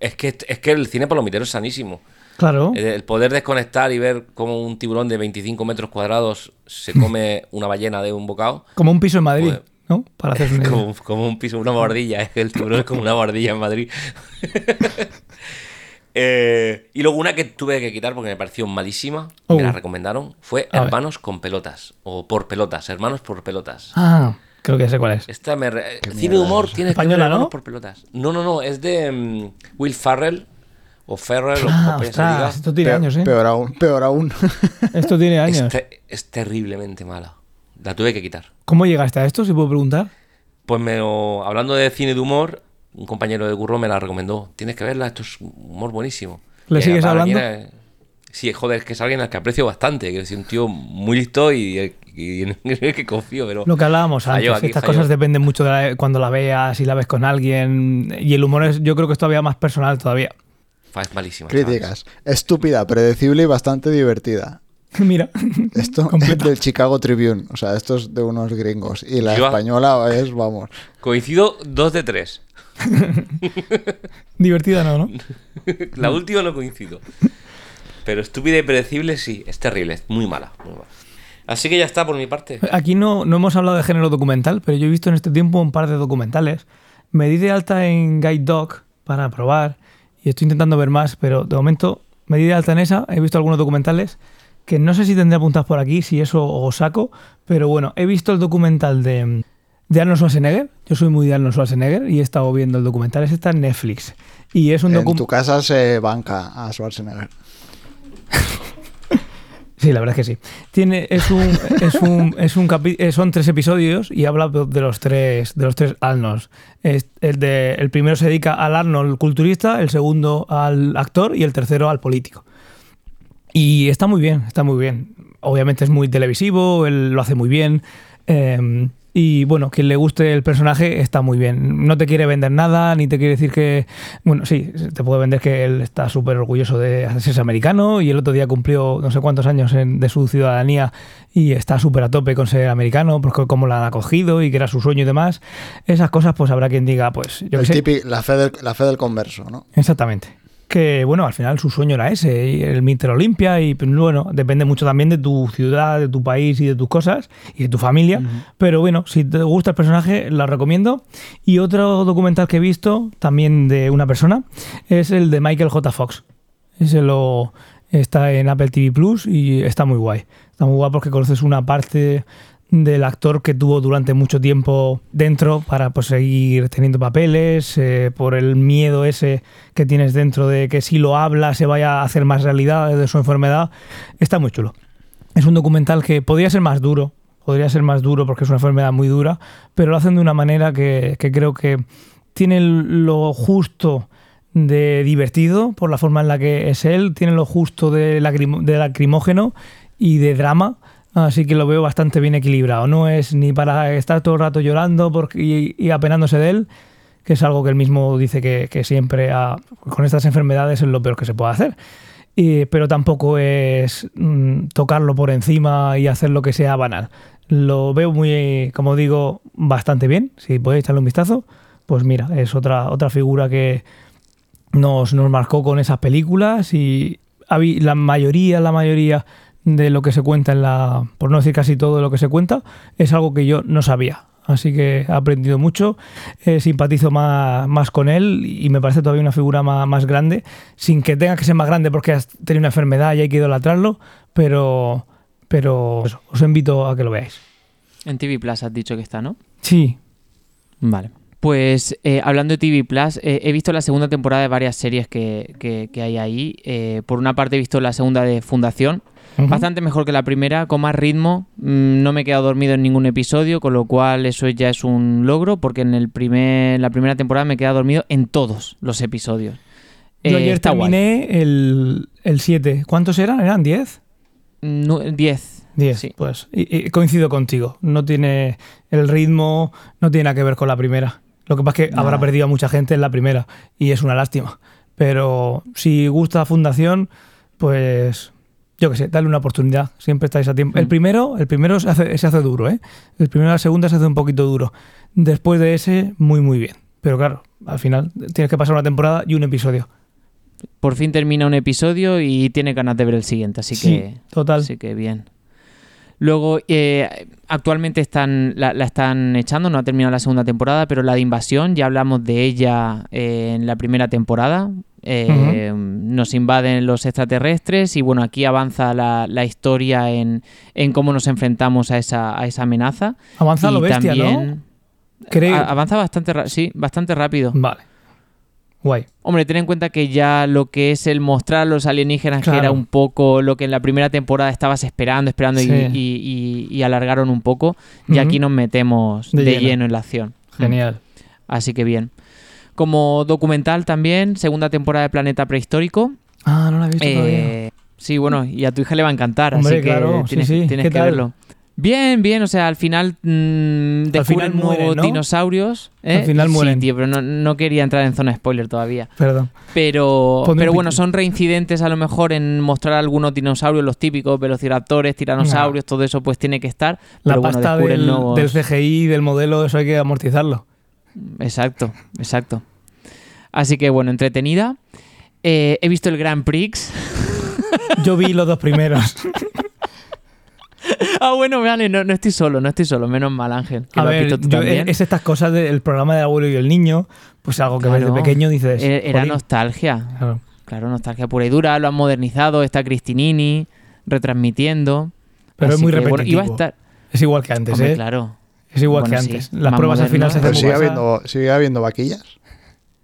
Es que, es que el cine palomitero es sanísimo. Claro. El, el poder desconectar y ver cómo un tiburón de 25 metros cuadrados se come una ballena de un bocado. Como un piso en Madrid, Pues- ¿no? Para hacer. Como, como un piso, una bordilla. Que el tiburón es como una bordilla en Madrid. Eh, y luego una que tuve que quitar porque me pareció malísima, Oh. me la recomendaron, fue A ver. Hermanos con pelotas. O por pelotas, Hermanos por pelotas. Ah, creo que sé cuál es. Esta me re- Cine de humor que ver Española, ¿no? por pelotas. No, no, no, es de mm, Will Farrell. O Ferrell, o Ah, ostras, diga. esto tiene años, ¿eh? peor aún, peor aún. Esto tiene Es, años. te- es terriblemente mala. La tuve que quitar. ¿Cómo llegaste a esto, si puedo preguntar? Pues me lo- hablando de cine de humor, un compañero de curro me la recomendó. Tienes que verla, esto es humor buenísimo. ¿Le Y sigues hablando? era- Sí, joder, es que es alguien al que aprecio bastante. Que es un tío muy listo y, y en el que confío, pero... Lo que hablábamos Falló antes, aquí, estas cosas dependen mucho de la- cuando la veas y la ves con alguien. Y el humor es, yo creo que es todavía más personal todavía. Es malísima. Críticas. Estúpida, predecible y bastante divertida. Mira, Esto es del Chicago Tribune. O sea, esto es de unos gringos. Y la Yo- española es, vamos. Coincido dos de tres. divertida no, ¿no? La última no coincido. Pero estúpida y predecible sí, es terrible, es muy mala, muy mala. Así que ya está por mi parte. Aquí no, no hemos hablado de género documental, pero yo he visto en este tiempo un par de documentales. Me di de alta en Guide Dog para probar y estoy intentando ver más, pero de momento me di de alta en esa. He visto algunos documentales que no sé si tendré apuntados por aquí, si eso os saco, pero bueno, he visto el documental de, de Arnold Schwarzenegger. Yo soy muy de Arnold Schwarzenegger y he estado viendo el documental. Ese está en Netflix. Y es un En tu documental. casa se banca a Schwarzenegger. Sí, la verdad es que sí. Tiene, es un, es un, es un eh, son tres episodios y habla de los tres, de los tres Arnolds. El, el primero se dedica al Arnold culturista, el segundo al actor y el tercero al político. Y está muy bien, está muy bien. Obviamente es muy televisivo, él lo hace muy bien. eh, y bueno, quien le guste el personaje está muy bien. No te quiere vender nada, ni te quiere decir que. Bueno, sí, te puede vender que él está súper orgulloso de ser americano y el otro día cumplió no sé cuántos años en- de su ciudadanía y está súper a tope con ser americano, porque cómo la han acogido y que era su sueño y demás. Esas cosas, pues habrá quien diga, pues yo El sé. típico- la, fe del, la fe del converso, ¿no? Exactamente. Que bueno, al final su sueño era ese, el Mister Olimpia, y pues, bueno, depende mucho también de tu ciudad, de tu país y de tus cosas y de tu familia. Pero bueno, si te gusta el personaje, lo recomiendo. Y otro documental que he visto, también de una persona, es el de Michael J. Fox. Ese lo está en Apple TV Plus y está muy guay. Está muy guay porque conoces una parte del actor que tuvo durante mucho tiempo dentro para pues, seguir teniendo papeles, eh, por el miedo ese que tienes dentro de que si lo habla se vaya a hacer más realidad de su enfermedad. Está muy chulo. Es un documental que podría ser más duro, podría ser más duro porque es una enfermedad muy dura, pero lo hacen de una manera que, creo que tiene lo justo de divertido por la forma en la que es él, tiene lo justo de lacrimógeno y de drama, así que lo veo bastante bien equilibrado. No es ni para estar todo el rato llorando y, apenándose de él, que es algo que él mismo dice que, siempre con estas enfermedades es lo peor que se puede hacer. Y- pero tampoco es mm, tocarlo por encima y hacer lo que sea banal. Lo veo muy, como digo, bastante bien. Si podéis echarle un vistazo, pues mira, es otra, otra figura que nos, nos marcó con esas películas y la mayoría, la mayoría de lo que se cuenta en la, por no decir casi todo de lo que se cuenta, es algo que yo no sabía. Así que he aprendido mucho, eh, simpatizo más, más con él y me parece todavía una figura más, más grande, sin que tenga que ser más grande porque has tenido una enfermedad y hay que idolatrarlo, pero, pero eso, os invito a que lo veáis. En TV Plus has dicho que está, ¿no? Sí, Vale. Pues eh, hablando de TV Plus, eh, he visto la segunda temporada de varias series que, que- que hay ahí. Por una parte he visto la segunda de Fundación, Bastante mejor que la primera, con más ritmo. Mm, no me he quedado dormido en ningún episodio, con lo cual eso ya es un logro, porque en el primer, la primera temporada me he quedado dormido en todos los episodios. Yo Eh, ayer está guay. terminé el, el 7. ¿Cuántos eran? ¿Eran 10? Nu- 10. 10, Sí. pues. Y, y coincido contigo. No tiene el ritmo, no tiene nada que ver con la primera. Lo que pasa es que Nada. habrá perdido a mucha gente en la primera y es una lástima. Pero si gusta Fundación, pues yo qué sé, dale una oportunidad. Siempre estáis a tiempo. El Mm. primero, el primero se hace, se hace duro, ¿eh? El primero y la segunda se hace un poquito duro. Después de ese, muy, muy bien. Pero claro, al final tienes que pasar una temporada y un episodio. Por fin termina un episodio y tiene ganas de ver el siguiente, así Sí, que... total. Así que bien. Luego, eh, actualmente están, la, la están echando, no ha terminado la segunda temporada, pero la de Invasión, ya hablamos de ella eh, en la primera temporada. Eh, Nos invaden los extraterrestres y bueno, aquí avanza la, la historia en, en cómo nos enfrentamos a esa, a esa amenaza. Avanza Y lo bestia, ¿no? Creo. a- avanza bastante, sí, bastante rápido. Vale. Guay. Hombre, ten en cuenta que ya lo que es el mostrar a los alienígenas, que era un poco lo que en la primera temporada estabas esperando, esperando y- Sí. y, y- y alargaron un poco, y aquí nos metemos De de, lleno. lleno. en la acción. Genial. Así que bien. Como documental también, segunda temporada de Planeta Prehistórico. Ah, no la he visto todavía. Eh, sí, bueno, y a tu hija le va a encantar, Hombre, así que claro, sí, tienes, sí. tienes ¿Qué que tal? verlo. Bien, bien, o sea, al final mm, descubren final mueren, nuevos ¿no? dinosaurios. ¿eh? Al final Sí, mueren. tío, pero no, no quería entrar en zona spoiler todavía. Perdón. Pero, Ponme pero bueno, son reincidentes a lo mejor en mostrar algunos dinosaurios, los típicos, velociraptores, tiranosaurios, todo eso pues tiene que estar. La pero pasta del, nuevos- del CGI, del modelo, eso hay que amortizarlo. Exacto, exacto. Así que bueno, entretenida. Eh, he visto el Grand Prix. Yo vi los dos primeros. ah, bueno, vale, no, no estoy solo, no estoy solo. Menos mal, Ángel. Que A lo ver, visto tú yo- también. es estas cosas del programa del abuelo y el niño, pues algo que ves de Claro. pequeño dices. Eh, Era nostalgia. Claro. Claro, nostalgia pura y dura. Lo han modernizado. Está Cristinini retransmitiendo. Pero es muy que, bueno, iba a repetitivo. estar. Es igual que antes, Hombre, ¿eh? claro. Es igual Bueno, que sí, antes. Las más pruebas al final se Pero hacen sigue muy habiendo, sigue habiendo vaquillas.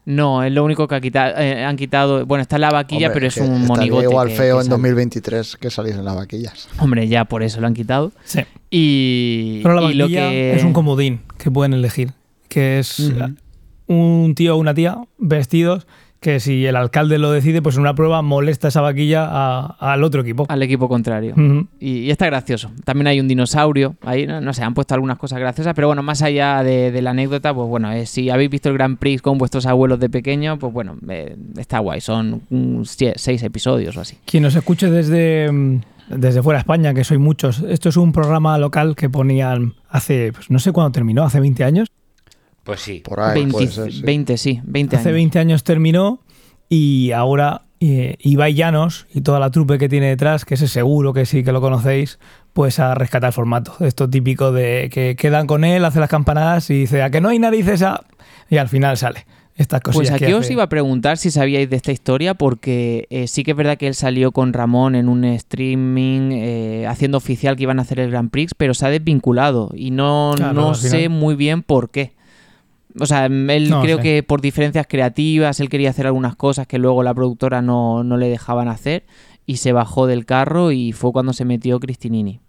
No, es lo único que ha quitado, eh, han quitado. Bueno, está en la vaquilla, Hombre, pero es un monigote. igual que- feo que en sale. 2023 que salís en las vaquillas. Hombre, ya por eso lo han quitado. Sí. Y, Pero la y lo vaquilla que es un comodín que pueden elegir, que es un tío o una tía vestidos que si el alcalde lo decide, pues en una prueba molesta esa vaquilla a- al otro equipo. al equipo contrario. Y, y está gracioso. También hay un dinosaurio. Ahí, no, no sé, han puesto algunas cosas graciosas. Pero bueno, más allá de, de la anécdota, pues bueno, eh, si habéis visto el Grand Prix con vuestros abuelos de pequeño, pues bueno, eh, está guay. Son seis episodios o así. Quien nos escuche desde, mm, desde fuera de España, que soy muchos, esto es un programa local que ponían hace, pues no sé cuándo terminó, hace 20 años. Pues sí. Por ahí 20, puede ser, sí. 20, sí, 20 Hace años. 20 años terminó y ahora eh, Ibai Llanos y toda la trupe que tiene detrás, que ese seguro que sí que lo conocéis, pues a rescatar el formato. Esto típico de que quedan con él, hace las campanadas y dice, a que no hay narices a... Y al final sale. Estas Pues cosillas aquí que os hace. iba a preguntar si sabíais de esta historia, porque eh, sí que es verdad que él salió con Ramón en un streaming eh, haciendo oficial que iban a hacer el Grand Prix, pero se ha desvinculado y no, Claro, no sé muy bien por qué. O sea, él No creo que por diferencias creativas, él quería hacer algunas cosas que luego la productora no, no le dejaban hacer y se bajó del carro y fue cuando se metió Cristinini.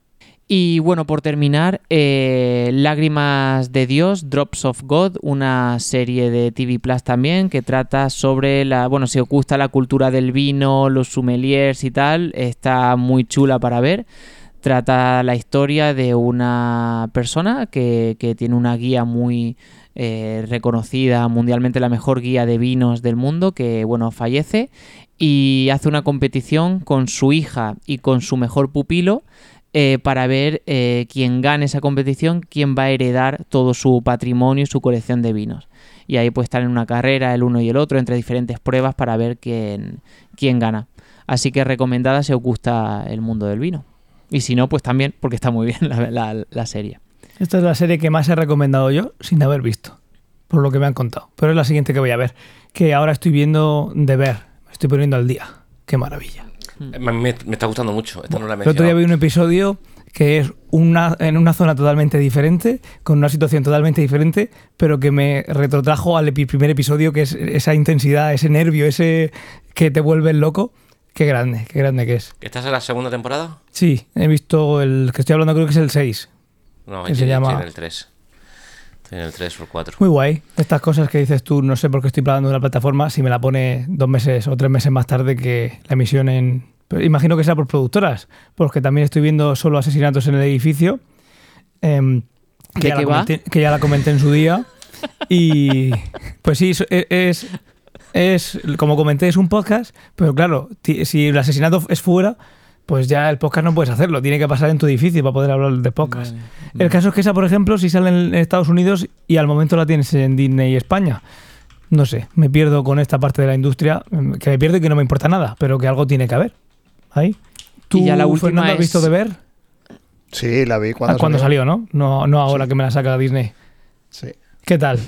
Y bueno, por terminar, eh, Lágrimas de Dios, Drops of God, una serie de TV Plus también que trata sobre la, bueno, si os gusta la cultura del vino, los sommeliers y tal, está muy chula para ver. Trata la historia de una persona que, que tiene una guía muy eh, reconocida mundialmente, la mejor guía de vinos del mundo, que bueno, fallece y hace una competición con su hija y con su mejor pupilo eh, para ver eh, quién gane esa competición, quién va a heredar todo su patrimonio y su colección de vinos. Y ahí pues están en una carrera el uno y el otro entre diferentes pruebas para ver quién, quién gana. Así que recomendada si os gusta el mundo del vino. Y si no, pues también, porque está muy bien la, la- la serie. Esta es la serie que más he recomendado yo sin haber visto, por lo que me han contado. Pero es la siguiente que voy a ver, que ahora estoy viendo de ver, me estoy poniendo al día. Qué maravilla. Me, me- está gustando mucho. Esta no la he El otro día vi un episodio que es una, en una zona totalmente diferente, con una situación totalmente diferente, pero que me retrotrajo al epi- primer episodio, que es esa intensidad, ese nervio, ese que te vuelve loco. Qué grande, qué grande que es. ¿Estás en la segunda temporada? Sí, he visto el que estoy hablando, creo que es el 6. No, Que estoy, se llama- estoy en el 3. Estoy en el 3 o el 4. Muy guay. Estas cosas que dices tú, no sé por qué estoy pagando una plataforma si me la pone dos meses o tres meses más tarde que la emisión en. pero imagino que sea por productoras, porque también estoy viendo solo asesinatos en el edificio. em, ¿De que, ya qué la comenté, que ya la comenté en su día. Y pues sí, es, es, es- como comenté, es un podcast, pero claro, si el asesinato es fuera, pues ya el podcast no puedes hacerlo, tiene que pasar en tu edificio para poder hablar de podcast. El caso es que esa, por ejemplo, si sale en Estados Unidos y al momento la tienes en Disney España, no sé, me pierdo con esta parte de la industria, mm, que me pierdo y que no me importa nada, pero que algo tiene que haber. Ahí. ¿Tú, ya la última Fernando, has visto de ver? Sí, la vi Ah, cuando, Cuando salió, ¿no? No, no ahora que me la saca Disney. Sí. ¿Qué tal?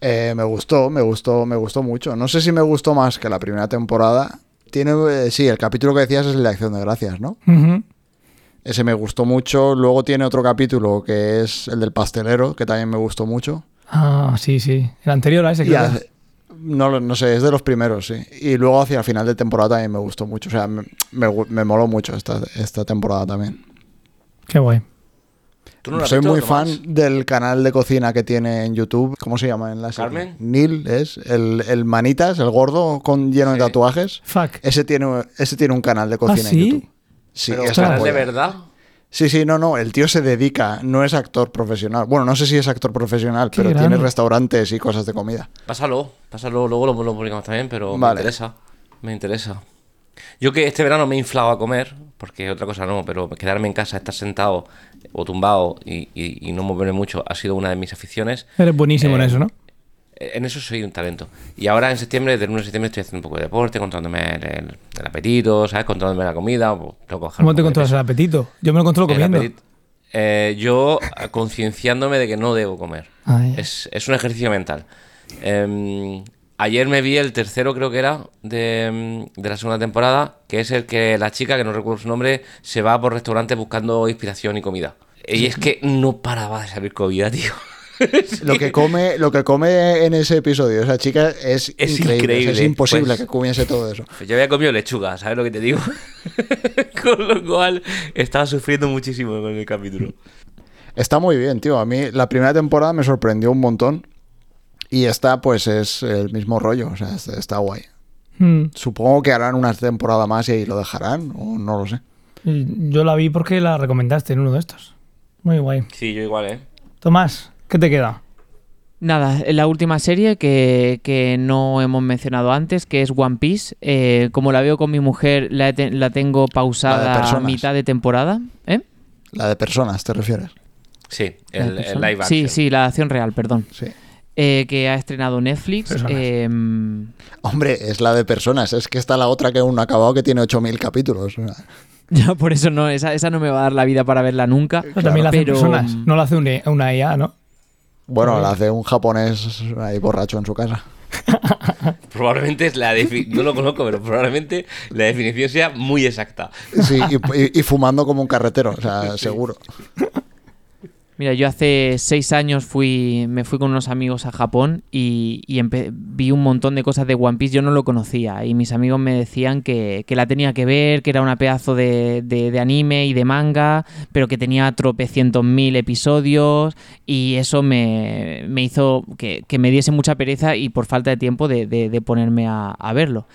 Eh, me gustó, me gustó, me gustó mucho. No sé si me gustó más que la primera temporada. Tiene, eh, sí, el capítulo que decías es el de Acción de Gracias, ¿no? Ese me gustó mucho. Luego tiene otro capítulo que es el del pastelero, que también me gustó mucho. Ah, sí, sí. El anterior a ese, creo. hace- no, no sé, es de los primeros, sí. Y luego hacia el final de temporada también me gustó mucho. O sea, me, me, me moló mucho esta, esta temporada también. Qué guay. ¿Tú no la has Soy visto, muy Tomás? fan del canal de cocina que tiene en YouTube. ¿Cómo se llama en la serie? ¿Carmen? Neil es el, el manitas, el gordo con lleno de tatuajes. Fuck. Ese tiene, ese tiene un canal de cocina ¿Ah, sí? en YouTube. Sí, Pero es la de verdad. Sí, sí, no, no. El tío se dedica, no es actor profesional. Bueno, no sé si es actor profesional, Qué pero grande. tiene restaurantes y cosas de comida. Pásalo, pásalo, luego lo, lo publicamos también, pero me interesa. Me interesa. Yo que este verano me he inflado a comer, porque otra cosa no, pero quedarme en casa, estar sentado o tumbado y, y- y no moverme mucho ha sido una de mis aficiones. Eres buenísimo en Eh, eso, ¿no? Eh, En eso soy un talento. Y ahora en septiembre, desde el 1 de septiembre, estoy haciendo un poco de deporte, controlándome el, el- el apetito, ¿sabes? Controlándome la comida. pues, tengo que bajar ¿Cómo te controlas el apetito? Yo me lo controlo comiendo. Eh, yo eh, concienciándome de que no debo comer. Ay. Es, es un ejercicio mental. Em, ayer me vi el tercero, creo que era, de, de la segunda temporada, que es el que la chica, que no recuerdo su nombre, se va por restaurantes buscando inspiración y comida. Y es que no paraba de salir comida, tío. Lo que come, lo que come en ese episodio esa chica es, Es increíble. increíble, Es imposible pues. que comiese todo eso. Yo había comido lechuga, ¿sabes lo que te digo? con lo cual estaba sufriendo muchísimo con el capítulo. Está muy bien, tío. A mí la primera temporada me sorprendió un montón. Y esta, pues, es el mismo rollo. O sea, está, guay. Mm. Supongo que harán una temporada más y ahí lo dejarán, o no lo sé. Yo la vi porque la recomendaste en uno de estos. Muy guay. Sí, yo igual, ¿eh? Tomás, ¿qué te queda? Nada, la última serie que, que no hemos mencionado antes, que es One Piece. Eh, como la veo con mi mujer, la, te- la tengo pausada a mitad de temporada. ¿Eh? La de personas, ¿te refieres? Sí, ¿La de el, el live action. Sí, sí, la acción real, perdón. Sí. Eh, que ha estrenado Netflix. Eh, Hombre, es la de personas. Es que está la otra que aún no ha acabado que tiene 8.000 capítulos. Ya por eso no, esa, esa no me va a dar la vida para verla nunca. Pero también la hacen pero- personas, no la hace una, una IA, ¿no? Bueno, la hace un japonés ahí borracho en su casa. Probablemente es la defi- no lo conozco, pero probablemente la definición sea muy exacta. Sí, y, y- y fumando como un carretero, o sea, seguro. Mira, yo hace seis años fui, me fui con unos amigos a Japón y, y vi un montón de cosas de One Piece. Yo no lo conocía y mis amigos me decían que, la tenía que ver, que era una pedazo de, anime y de manga, pero que tenía tropecientos mil episodios y eso me, hizo que, me diese mucha pereza y por falta de tiempo de, ponerme a, a verlo.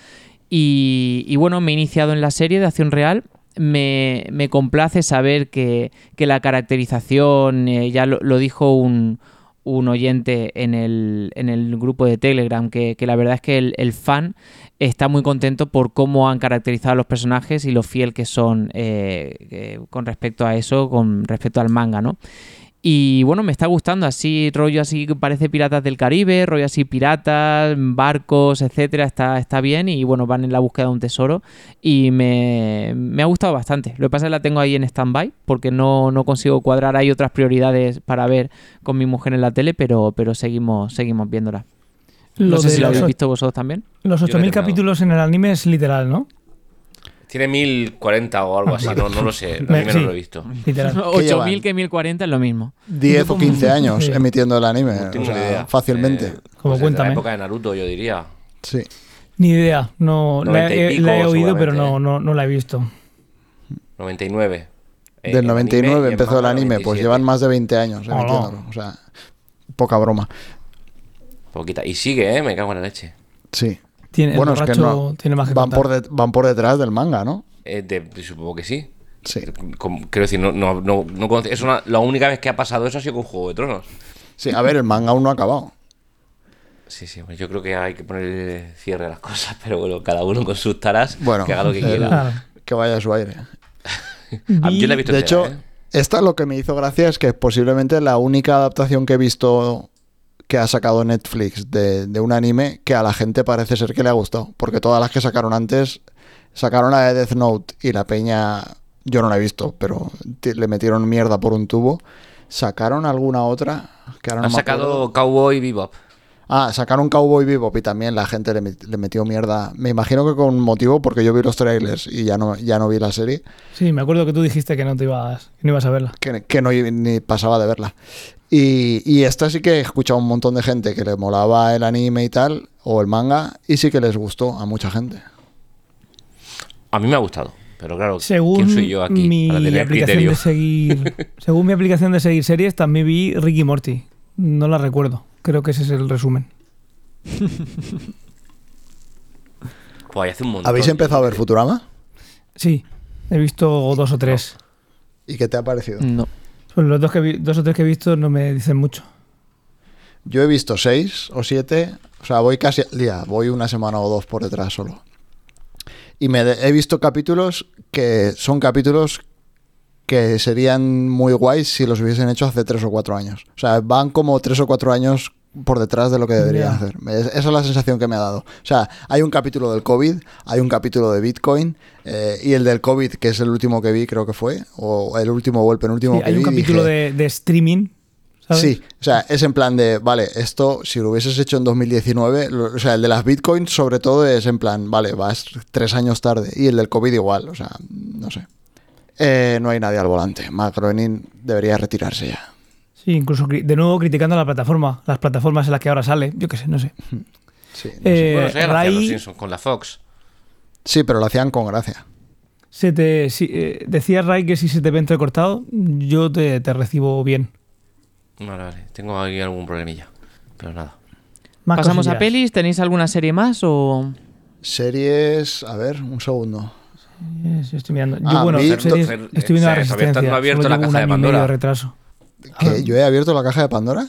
Y, y bueno, me he iniciado en la serie de acción real. Me, me complace saber que, que la caracterización, eh, ya lo, lo dijo un, un oyente en el, en el grupo de Telegram, que, que la verdad es que el, el fan está muy contento por cómo han caracterizado a los personajes y lo fiel que son eh, eh, con respecto a eso, con respecto al manga, ¿no? Y bueno, me está gustando así, rollo así que parece piratas del Caribe, rollo así piratas, barcos, etcétera, está, está bien y bueno, van en la búsqueda de un tesoro y me, me ha gustado bastante. Lo que pasa es que la tengo ahí en stand-by porque no, no consigo cuadrar, hay otras prioridades para ver con mi mujer en la tele, pero, pero seguimos, seguimos viéndola. No Lo sé de si lo los, habéis visto vosotros también. los Yo lo he 8.000 terminado. capítulos en el anime es literal, ¿no? Tiene 1040 o algo así, no, no lo sé. Me- Al sí. no lo he visto. Literal. 8.000 que 1.040 es lo mismo. 10 o 15 años Sí. emitiendo el anime, No tengo o sea, idea. fácilmente. Eh, Como pues cuéntame. la época de Naruto, yo diría. Sí. Ni idea. No, la, 90 y he- pico, la he oído, pero no, no, no la he visto. 99. Eh, Del en 99 anime y en empezó el anime, pues 97. llevan más de 20 años Oh, no. emitiéndolo. O sea, poca broma. Poquita. Y sigue, ¿eh? Me cago en la leche. Sí. Tiene, Bueno, el es que no. tiene más que Van por, de- van por detrás del manga, ¿no? Eh, de- supongo que sí. Sí. Como- quiero decir, no, no, no, no conoce- es una, la única vez que ha pasado eso ha sido con Juego de Tronos. Sí, a ver, el manga aún no ha acabado. Sí, sí, yo creo que hay que poner cierre a las cosas, pero bueno, cada uno con sus taras, Bueno, que haga lo que eh, quiera. Claro. Que vaya a su aire. Ah, yo la he visto De entera, hecho, ¿eh? esta lo que me hizo gracia es que posiblemente la única adaptación que he visto que ha sacado Netflix de, de un anime que a la gente parece ser que le ha gustado. Porque todas las que sacaron antes, sacaron la de Death Note y la peña, yo no la he visto, pero le metieron mierda por un tubo. ¿Sacaron alguna otra? Que ahora no Han me sacado Cowboy Bebop. Ah, sacaron Cowboy Bebop y también la gente le, met- le metió mierda. Me imagino que con motivo porque yo vi los trailers y ya no, ya no vi la serie. Sí, me acuerdo que tú dijiste que no te ibas, que no ibas a verla. que, que no ni pasaba de verla. Y, y esta sí que he escuchado a un montón de gente que le molaba el anime y tal, o el manga, y sí que les gustó a mucha gente. A mí me ha gustado, pero claro, Según ¿quién soy yo aquí mi para tener aplicación criterio? de seguir, según mi aplicación de seguir series, también vi Ricky Morty. No la recuerdo. Creo que ese es el resumen. Pues hace un montón. ¿Habéis empezado a ver Futurama? Sí, he visto dos o tres. ¿Y qué te ha parecido? No. Los dos, que dos o tres que he visto no me dicen mucho. Yo he visto seis o siete, o sea, voy casi al día, voy una semana o dos por detrás solo. Y me he visto capítulos que son capítulos que serían muy guays si los hubiesen hecho hace tres o cuatro años. O sea, van como tres o cuatro años por detrás de lo que deberían Ya. hacer. Es- esa es la sensación que me ha dado. O sea, hay un capítulo del COVID, hay un capítulo de Bitcoin, eh, y el del COVID, que es el último que vi, creo que fue, o el último o el penúltimo Sí, que hay un vi, capítulo dije, de, de streaming. ¿sabes? Sí, o sea, es en plan de, vale, esto si lo hubieses hecho en 2019, lo- o sea, el de las bitcoins sobre todo es en plan, vale, vas tres años tarde. Y el del COVID igual, o sea, no sé. Eh, no hay nadie al volante. Matt Groening debería retirarse ya. Sí, incluso de nuevo criticando la plataforma, las plataformas en las que ahora sale, yo qué sé, no sé. Sí, no sé. Eh, bueno, eso ya lo hacían los Ray- Simpsons con la Fox. Sí, pero lo hacían con gracia. Se te, si, eh, decía Ray que si se te ve entrecortado, yo te, te recibo bien. Vale, vale. Tengo ahí algún problemilla. Pero nada. Más ¿Pasamos a pelis? ¿Tenéis alguna serie más o...? Series, a ver, un segundo. Sí, estoy mirando. Yo, Ah, bueno, series, estoy viendo la resistencia. abierto solo la un caja de año y medio Pandora. de retraso. ¿Qué? ¿Yo he abierto la caja de Pandora?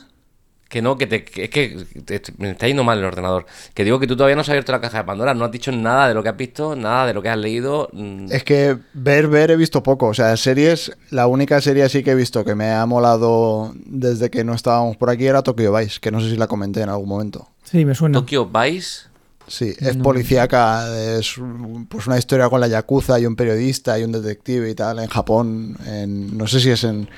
Que no, que, te, que es que te- me está yendo mal el ordenador. Que digo que tú todavía no has abierto la caja de Pandora, no has dicho nada de lo que has visto, nada de lo que has leído. mm, Es que ver, ver he visto poco. O sea, series, la única serie así que he visto que me ha molado desde que no estábamos por aquí era Tokyo Vice, que no sé si la comenté en algún momento. Sí, me suena. Tokyo Vice. Sí, es policíaca, es pues una historia con la yakuza y un periodista y un detective y tal en Japón. En, no sé si es en...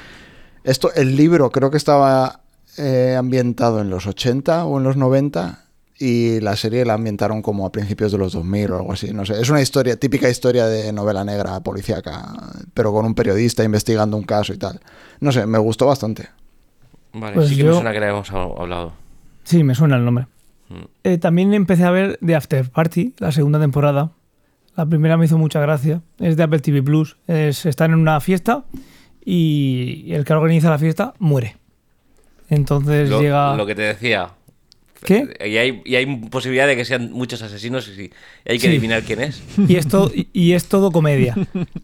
Esto, el libro creo que estaba eh, ambientado en los 80 o en los 90 y la serie la ambientaron como a principios de los 2000 o algo así. No sé, es una historia, típica historia de novela negra policíaca, pero con un periodista investigando un caso y tal. No sé, me gustó bastante. Vale, Pues sí que yo- me suena que le hemos hab- hablado. Sí, me suena el nombre. Mm. Eh, también empecé a ver The After Party, la segunda temporada. La primera me hizo mucha gracia. Es de Apple TV Plus. Es- están en una fiesta y el que organiza la fiesta muere. Entonces Lo, llega. lo que te decía. ¿Qué? Y hay, y hay posibilidad de que sean muchos asesinos y, hay que Sí. adivinar quién es. Y es todo, y es todo comedia.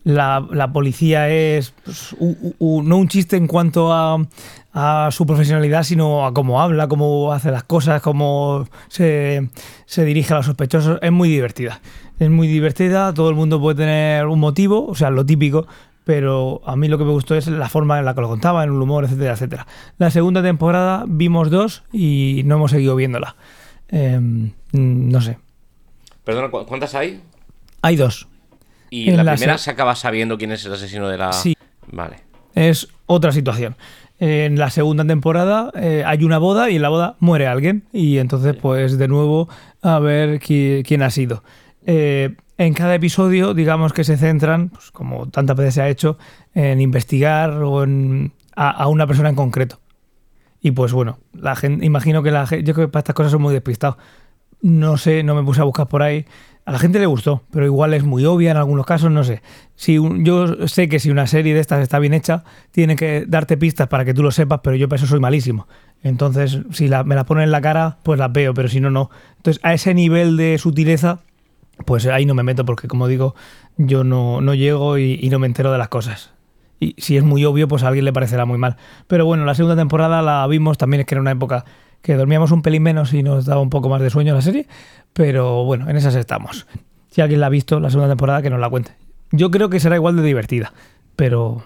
La, la policía es pues, u- no un chiste en cuanto a, a su profesionalidad, sino a cómo habla, cómo hace las cosas, cómo se, se dirige a los sospechosos. Es muy divertida. Es muy divertida, todo el mundo puede tener un motivo, o sea, lo típico, pero a mí lo que me gustó es la forma en la que lo contaba, en el humor, etcétera, etcétera. La segunda temporada vimos dos y no hemos seguido viéndola. Em, no sé. Perdona, ¿cu- ¿cuántas hay? Hay dos. Y En la la primera se- se acaba sabiendo quién es el asesino de la. Sí. Vale. es otra situación. En la segunda temporada eh, hay una boda y en la boda muere alguien y entonces pues de nuevo a ver qui- quién ha sido. Eh, en cada episodio digamos que se centran, pues, como tantas veces se ha hecho, en investigar o en, a, una persona en concreto. Y pues bueno, la gente, imagino que la gente, yo creo que para estas cosas soy muy despistado. No sé, no me puse a buscar por ahí. A la gente le gustó, pero igual es muy obvia en algunos casos, no sé. Si yo sé que si una serie de estas está bien hecha, tiene que darte pistas para que tú lo sepas, pero yo para eso soy malísimo. Entonces, si me la ponen en la cara, pues las veo, pero si no, no. Entonces, a ese nivel de sutileza, pues ahí no me meto, porque como digo, yo no, no llego y, y no me entero de las cosas. Y si es muy obvio, pues a alguien le parecerá muy mal. Pero bueno, la segunda temporada la vimos, también es que era una época que dormíamos un pelín menos y nos daba un poco más de sueño la serie. Pero bueno, en esas estamos. Si alguien la ha visto, la segunda temporada, que nos la cuente. Yo creo que será igual de divertida, pero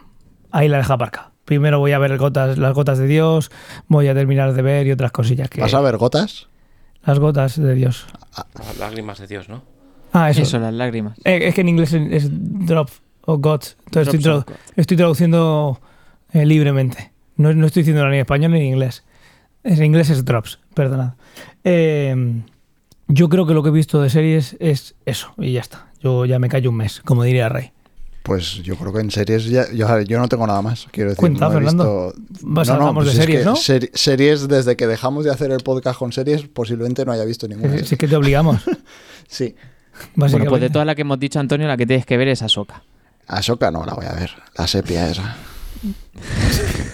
ahí la deja aparca. Primero voy a ver gotas, las gotas de Dios, voy a terminar de ver y otras cosillas que... ¿Vas a ver gotas? Las gotas de Dios. Las lágrimas de Dios, ¿no? Ah, eso. Eso, las lágrimas. Eh, es que en inglés es, es drop o God. Entonces estoy, tradu- estoy traduciendo eh, libremente. No, no estoy diciendo ni en español ni en inglés. En inglés es drops, perdonad. Eh, yo creo que lo que he visto de series es eso y ya está. Yo ya me callo un mes, como diría Rey. Pues yo creo que en series ya, yo, no tengo nada más. Quiero decir, Cuenta, no he Fernando. visto- Vas a hablamos de pues es series, que ¿no? seri- series desde que dejamos de hacer el podcast con series, posiblemente no haya visto ninguna. Si es que te obligamos, Sí. Bueno, pues de todas las que hemos dicho, Antonio, la que tienes que ver es Ahsoka. Ahsoka no la voy a ver. La sepia esa.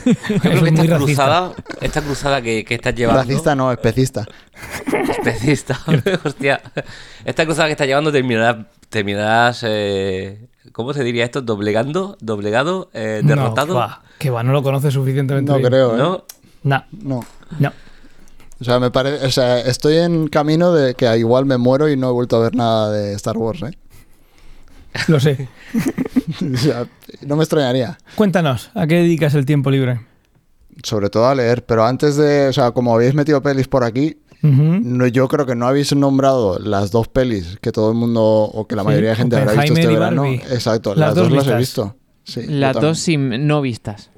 Yo creo que esta cruzada, esta cruzada que, que estás llevando. Racista no, especista. Especista. Hostia. Esta cruzada que estás llevando terminarás. terminarás eh, ¿Cómo se diría esto? ¿Doblegando? ¿Doblegado? Eh, No, ¿Derrotado? que va, que va, no lo conoces suficientemente No bien. creo, ¿eh? ¿No? No, No. no. O sea, me parece, o sea, estoy en camino de que igual me muero y no he vuelto a ver nada de Star Wars, ¿eh? Lo sé. O sea, no me extrañaría. Cuéntanos, ¿a qué dedicas el tiempo libre? Sobre todo a leer, pero antes de, o sea, como habéis metido pelis por aquí, no, yo creo que no habéis nombrado las dos pelis que todo el mundo o que la Sí, mayoría de gente habrá visto este verano. Barbie. Exacto, Las las, dos dos, las he visto. Sí, las dos sin, no vistas.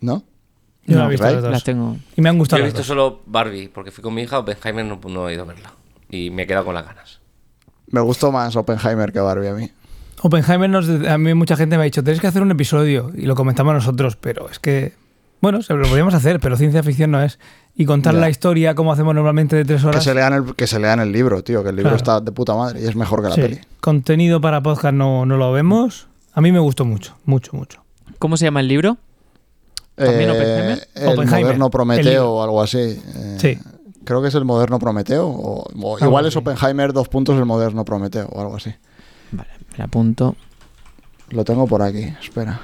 ¿No? Yo no, he visto ¿right? las dos. Las tengo. Y me han Yo gustado he las visto dos. solo Barbie, porque fui con mi hija, Oppenheimer no, no he ido a verla. Y me he quedado con las ganas. Me gustó más Oppenheimer que Barbie a mí. Oppenheimer, nos, a mí mucha gente me ha dicho, tienes que hacer un episodio y lo comentamos nosotros, pero es que Bueno, se lo podríamos hacer, pero ciencia ficción no es. Y contar Ya. la historia como hacemos normalmente de tres Que horas. se, lean el, que se lean el libro, tío, que el libro Claro. está de puta madre y es mejor que la Sí. peli. Contenido para podcast no, no lo vemos. A mí me gustó mucho, mucho, mucho. ¿Cómo se llama el libro? ¿También Eh, Oppenheimer? el Oppenheimer, moderno Prometeo o algo así. eh, Sí. Creo que es el moderno Prometeo. O, igual es. Oppenheimer dos puntos el moderno Prometeo o algo así. Vale, me la apunto. Lo tengo por aquí, espera.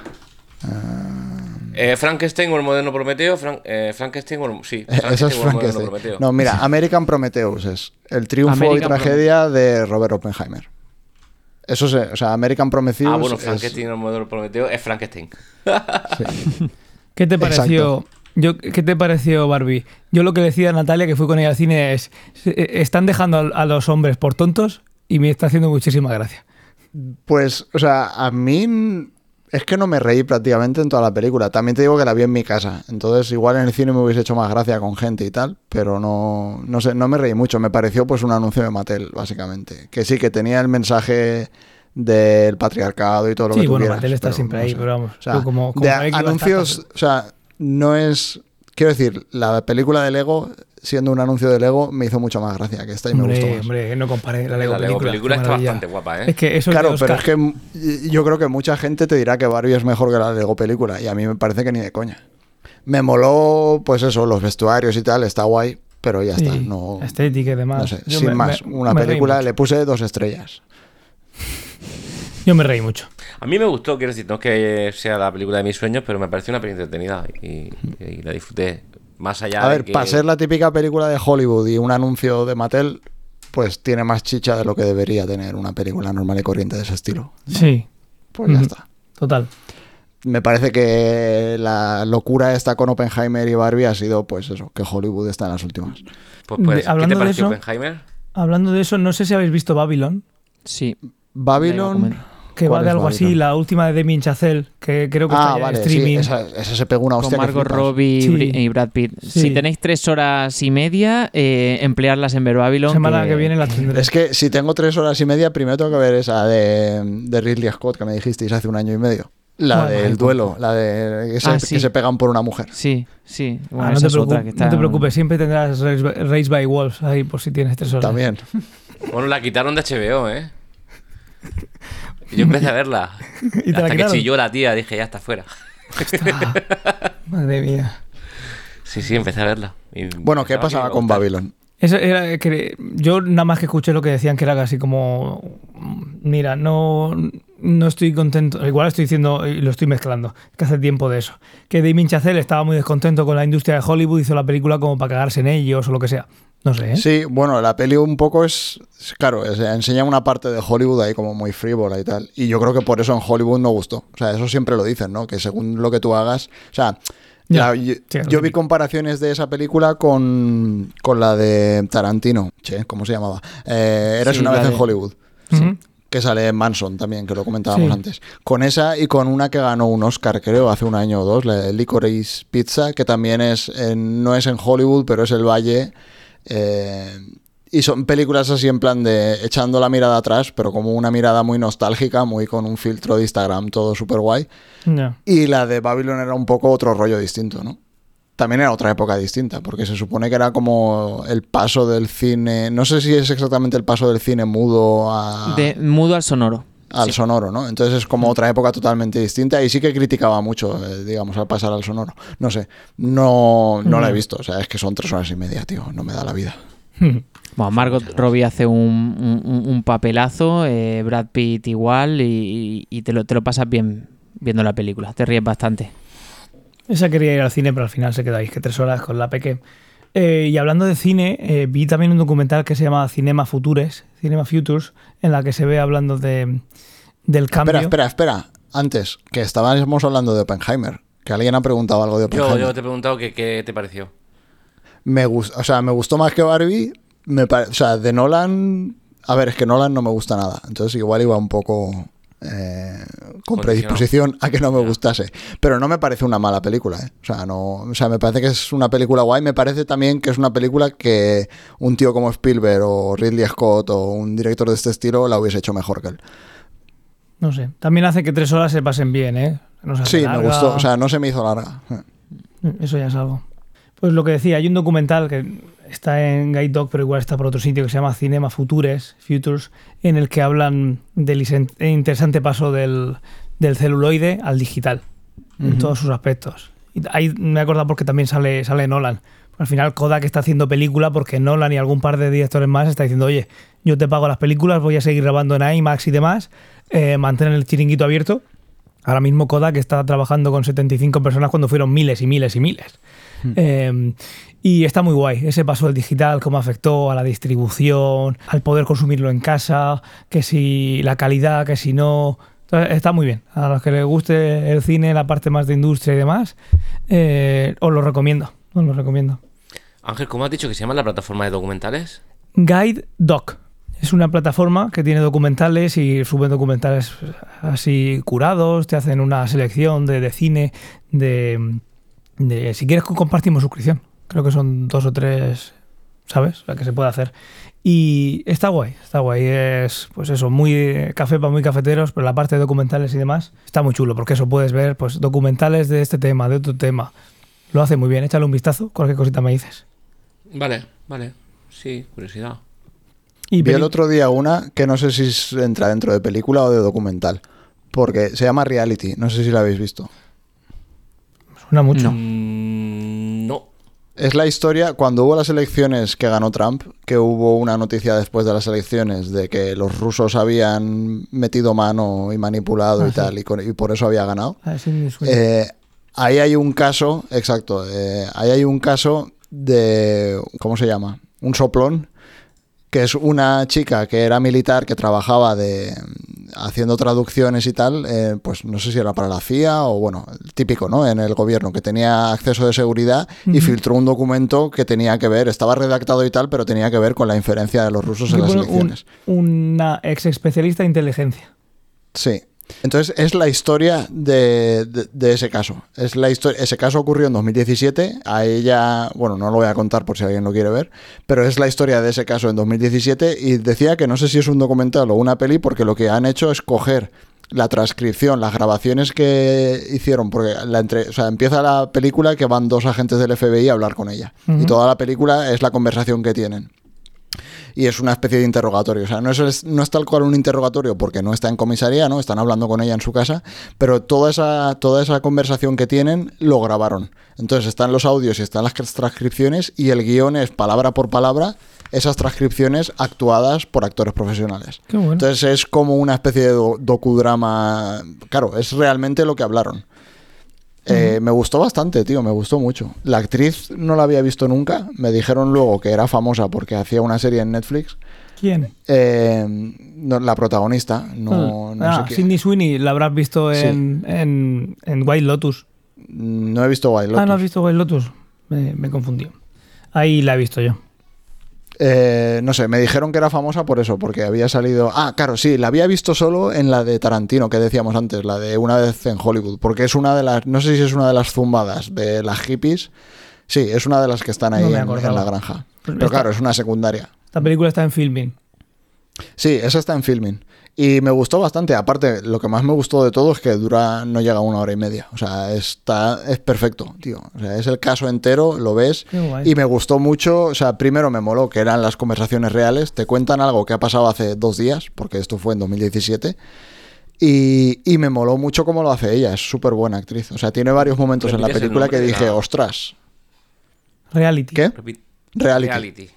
Eh, Frankenstein o el moderno Prometeo. Fran- eh, Frankenstein o el, sí, Eso es o el moderno Frankenstein. Prometeo. No, mira, American Prometheus es el triunfo American y tragedia de Robert Oppenheimer. Eso es, o sea, American Prometheus. ah, bueno, es- Frankenstein o el modelo Prometeo es Frankenstein. sí. ¿Qué te Exacto. pareció? Yo, ¿Qué te pareció, Barbie? Yo lo que decía a Natalia, que fui con ella al cine, es: eh, están dejando a, a los hombres por tontos y me está haciendo muchísima gracia. Pues, o sea, a mí es que no me reí prácticamente en toda la película. También te digo que la vi en mi casa. Entonces, igual en el cine me hubiese hecho más gracia con gente y tal, pero no, no sé, no me reí mucho. Me pareció pues un anuncio de Mattel, básicamente. Que sí, que tenía el mensaje del patriarcado y todo lo Sí, que tú bueno, quieras, Mattel está pero siempre no ahí, sé. pero vamos, O sea, yo como- como de anuncios, o sea, no es... Quiero decir, la película de Lego, siendo un anuncio de Lego, me hizo mucho más gracia que esta y me gustó más. hombre, no comparé la Lego la Lego película. película qué está bastante guapa, ¿eh? Es que eso Claro, pero es que yo creo que mucha gente te dirá que Barbie es mejor que la Lego película y a mí me parece que ni de coña. Me moló, pues eso, los vestuarios y tal, está guay, pero ya Sí, está. No, la estética y demás. no sé, Yo sin me- más. me- Una me película le puse dos estrellas. Yo me reí mucho. A mí me gustó, quiero decir, no es que sea la película de mis sueños, pero me pareció una película entretenida y, y la disfruté. Más allá A de ver, que... para ser la típica película de Hollywood y un anuncio de Mattel, pues tiene más chicha de lo que debería tener una película normal y corriente de ese estilo. Sí, Pues ya está. total. Me parece que la locura esta con Oppenheimer y Barbie ha sido, pues eso, que Hollywood está en las últimas. Pues, pues, De- ¿qué hablando te de pareció eso- Oppenheimer? Hablando de eso, no sé si habéis visto Babylon, Sí. Babylon. Que va ¿Cuál de es algo así, la última de Damien Chazelle, que creo que Ah, está ya en vale, sí, streaming. esa, esa se pegó una Con hostia. que Margot. Robbie y Sí. Br- y Brad Pitt. Sí. Si tenéis tres horas y media, eh, emplearlas en ver Babylon. Semana que, viene la tendré. Es que si tengo tres horas y media, primero tengo que ver esa de, de Ridley Scott que me dijisteis hace un año y medio. La Bueno, del duelo, la de que se, Ah, sí. que se pegan por una mujer. Sí, sí. Ah, no, te es otra preocup- que está- no te preocupes, siempre tendrás Race by, Race by Wolves ahí por si tienes tres horas. También. Bueno, la quitaron de HBO, ¿eh? Y yo empecé a verla. ¿Y te la Hasta que chilló la tía, dije, ya está fuera. Madre mía. Sí, sí, empecé a verla. Y Bueno, ¿qué pasaba con. Babylon? Eso era que yo nada más que escuché lo que decían que era casi como mira, no, no estoy contento, igual estoy diciendo y lo estoy mezclando, que hace tiempo de eso. Que Damien Chazelle estaba muy descontento con la industria de Hollywood, hizo la película como para cagarse en ellos o lo que sea. No sé, ¿eh? Sí, bueno, la peli un poco es, claro, es- enseña una parte de Hollywood ahí como muy frívola y tal. Y yo creo que por eso en Hollywood no gustó. O sea, eso siempre lo dicen, ¿no? Que según lo que tú hagas, o sea, Ya, la- yo, sí, yo lo vi comparaciones de esa película con, con la de Tarantino. Che, ¿cómo se llamaba? Eh, Eres Sí, una vez en Hollywood. Que sale en Manson también, que lo comentábamos Sí. antes. Con esa y con una que ganó un Oscar, creo, hace un año o dos, la de Licorice Pizza, que también es en- no es en Hollywood, pero es el Valle. Eh, y son películas así en plan de echando la mirada atrás, pero como una mirada muy nostálgica, muy con un filtro de Instagram, todo súper guay. Y la de Babylon era un poco otro rollo distinto, ¿no? También era otra época distinta, porque se supone que era como el paso del cine, no sé si es exactamente el paso del cine mudo a De mudo al sonoro. Al Sí. sonoro, ¿no? Entonces es como otra época totalmente distinta y sí que criticaba mucho, eh, digamos, al pasar al sonoro. No sé, no, no la he visto, o sea, es que son tres horas y media, tío, no me da la vida. Bueno, Margot Robbie hace un, un- un papelazo, eh, Brad Pitt igual, y, y te, lo, te lo pasas bien viendo la película. Te ríes bastante. Esa quería ir al cine, pero al final se quedó ahí, que tres horas con la peque. Eh, y hablando de cine, eh, vi también un documental que se llama Cinema Futures, Cinema Futures, en la que se ve hablando de, del cambio. Espera, espera, espera. Antes, que estábamos hablando de Oppenheimer, que alguien ha preguntado algo de Yo, Oppenheimer. yo te he preguntado que, qué te pareció. Me gustó, o sea, me gustó más que Barbie. Me pare- o sea, de Nolan. A ver, es que Nolan no me gusta nada. Entonces, igual iba un poco eh, con predisposición a que no me gustase. Pero no me parece una mala película, ¿eh? O sea, no, o sea, me parece que es una película guay. Me parece también que es una película que un tío como Spielberg o Ridley Scott o un director de este estilo la hubiese hecho mejor que él. No sé. También hace que tres horas se pasen bien, ¿eh? No se Sí, me larga. gustó. O sea, no se me hizo larga. Eso ya es algo. Pues lo que decía, hay un documental que está en Guide Dog, pero igual está por otro sitio, que se llama Cinema Futures, Futures, en el que hablan del isen- interesante paso del, del celuloide al digital, en Ujú. todos sus aspectos. Y ahí me he acordado porque también sale, sale Nolan. Al final Kodak está haciendo película porque Nolan y algún par de directores más está diciendo, oye, yo te pago las películas, voy a seguir grabando en IMAX y demás, eh, mantén el chiringuito abierto. Ahora mismo Kodak está trabajando con 75 personas cuando fueron miles y miles y miles. Eh, y está muy guay ese paso del digital, cómo afectó a la distribución, al poder consumirlo en casa, que si la calidad, que si no. Entonces, Está muy bien. A los que les guste el cine, la parte más de industria y demás, eh, os lo recomiendo. Os lo recomiendo. Ángel, ¿cómo has dicho que se llama la plataforma de documentales? Guide Doc. Es una plataforma que tiene documentales y suben documentales así curados, te hacen una selección de, de cine, de, de- Si quieres compartimos suscripción. Creo que son dos o tres, ¿sabes? La que se puede hacer. Y está guay, está guay. Es, pues eso, muy eh, café para muy cafeteros, pero la parte de documentales y demás está muy chulo, porque eso puedes ver, pues documentales de este tema, de otro tema. Lo hace muy bien, échale un vistazo, cualquier cosita me dices. Vale, vale. Sí, curiosidad. Y Vi el otro día una que no sé si entra dentro de película o de documental. Porque se llama Reality. No sé si la habéis visto. Suena mucho. Mm, no. Es la historia, cuando hubo las elecciones que ganó Trump, que hubo una noticia después de las elecciones de que los rusos habían metido mano y manipulado Ah, y sí. tal, y, con- y por eso había ganado. Ah, sí. Eh, ahí hay un caso, exacto, eh, ahí hay un caso de, ¿cómo se llama? Un soplón, que es una chica que era militar, que trabajaba de haciendo traducciones y tal, eh, pues no sé si era para la CIA o bueno, el típico, ¿no? En el gobierno, que tenía acceso de seguridad y filtró un documento que tenía que ver, estaba redactado y tal, pero tenía que ver con la inferencia de los rusos en las un- elecciones. una ex especialista de inteligencia. Sí. Entonces es la historia de, de- de ese caso. Es la historia. Ese caso ocurrió en 2017. A ella, bueno, no lo voy a contar por si alguien lo quiere ver, pero es la historia de ese caso en 2017 y decía que no sé si es un documental o una peli porque lo que han hecho es coger la transcripción, las grabaciones que hicieron, porque la entre, o sea, empieza la película que van dos agentes del FBI a hablar con ella y toda la película es la conversación que tienen y es una especie de interrogatorio. O sea, no es, no es tal cual un interrogatorio porque no está en comisaría, ¿no? Están hablando con ella en su casa, pero toda esa, toda esa conversación que tienen lo grabaron. Entonces están los audios y están las transcripciones y el guion es palabra por palabra esas transcripciones actuadas por actores profesionales. Qué bueno. Entonces es como una especie de do- docudrama. Claro, es realmente lo que hablaron. Eh, Me gustó bastante, tío, me gustó mucho. La actriz no la había visto nunca. Me dijeron luego que era famosa porque hacía una serie en Netflix. ¿Quién? Eh, no, la protagonista, no, no ah, sé qué. Sidney Sweeney, la habrás visto Sí. en, en, en White Lotus. No he visto Wild Ah, ¿no has Lotus. visto White Lotus? Me, me confundí. Ahí la he visto yo. Eh, no sé, me dijeron que era famosa por eso, porque había salido. Ah, claro, sí, la había visto solo en la de Tarantino, que decíamos antes, la de Una vez en Hollywood, porque es una de las. No sé si es una de las zumbadas de las hippies. Sí, es una de las que están ahí No en- la granja. Pero esta- claro, es una secundaria. Esta película está en filming. Sí, esa está en filming. Y me gustó bastante. Aparte, lo que más me gustó de todo es que dura, no llega a una hora y media. O sea, está, es perfecto, tío. O sea, es el caso entero, lo ves. Qué guay. Y me gustó mucho, o sea, primero me moló que eran las conversaciones reales. Te cuentan algo que ha pasado hace dos días, porque esto fue en 2017. Y, y me moló mucho cómo lo hace ella. Es súper buena actriz. O sea, tiene varios momentos en la ¿Repites el película que dije, la- ostras. Reality. ¿Qué? Reality. Reality.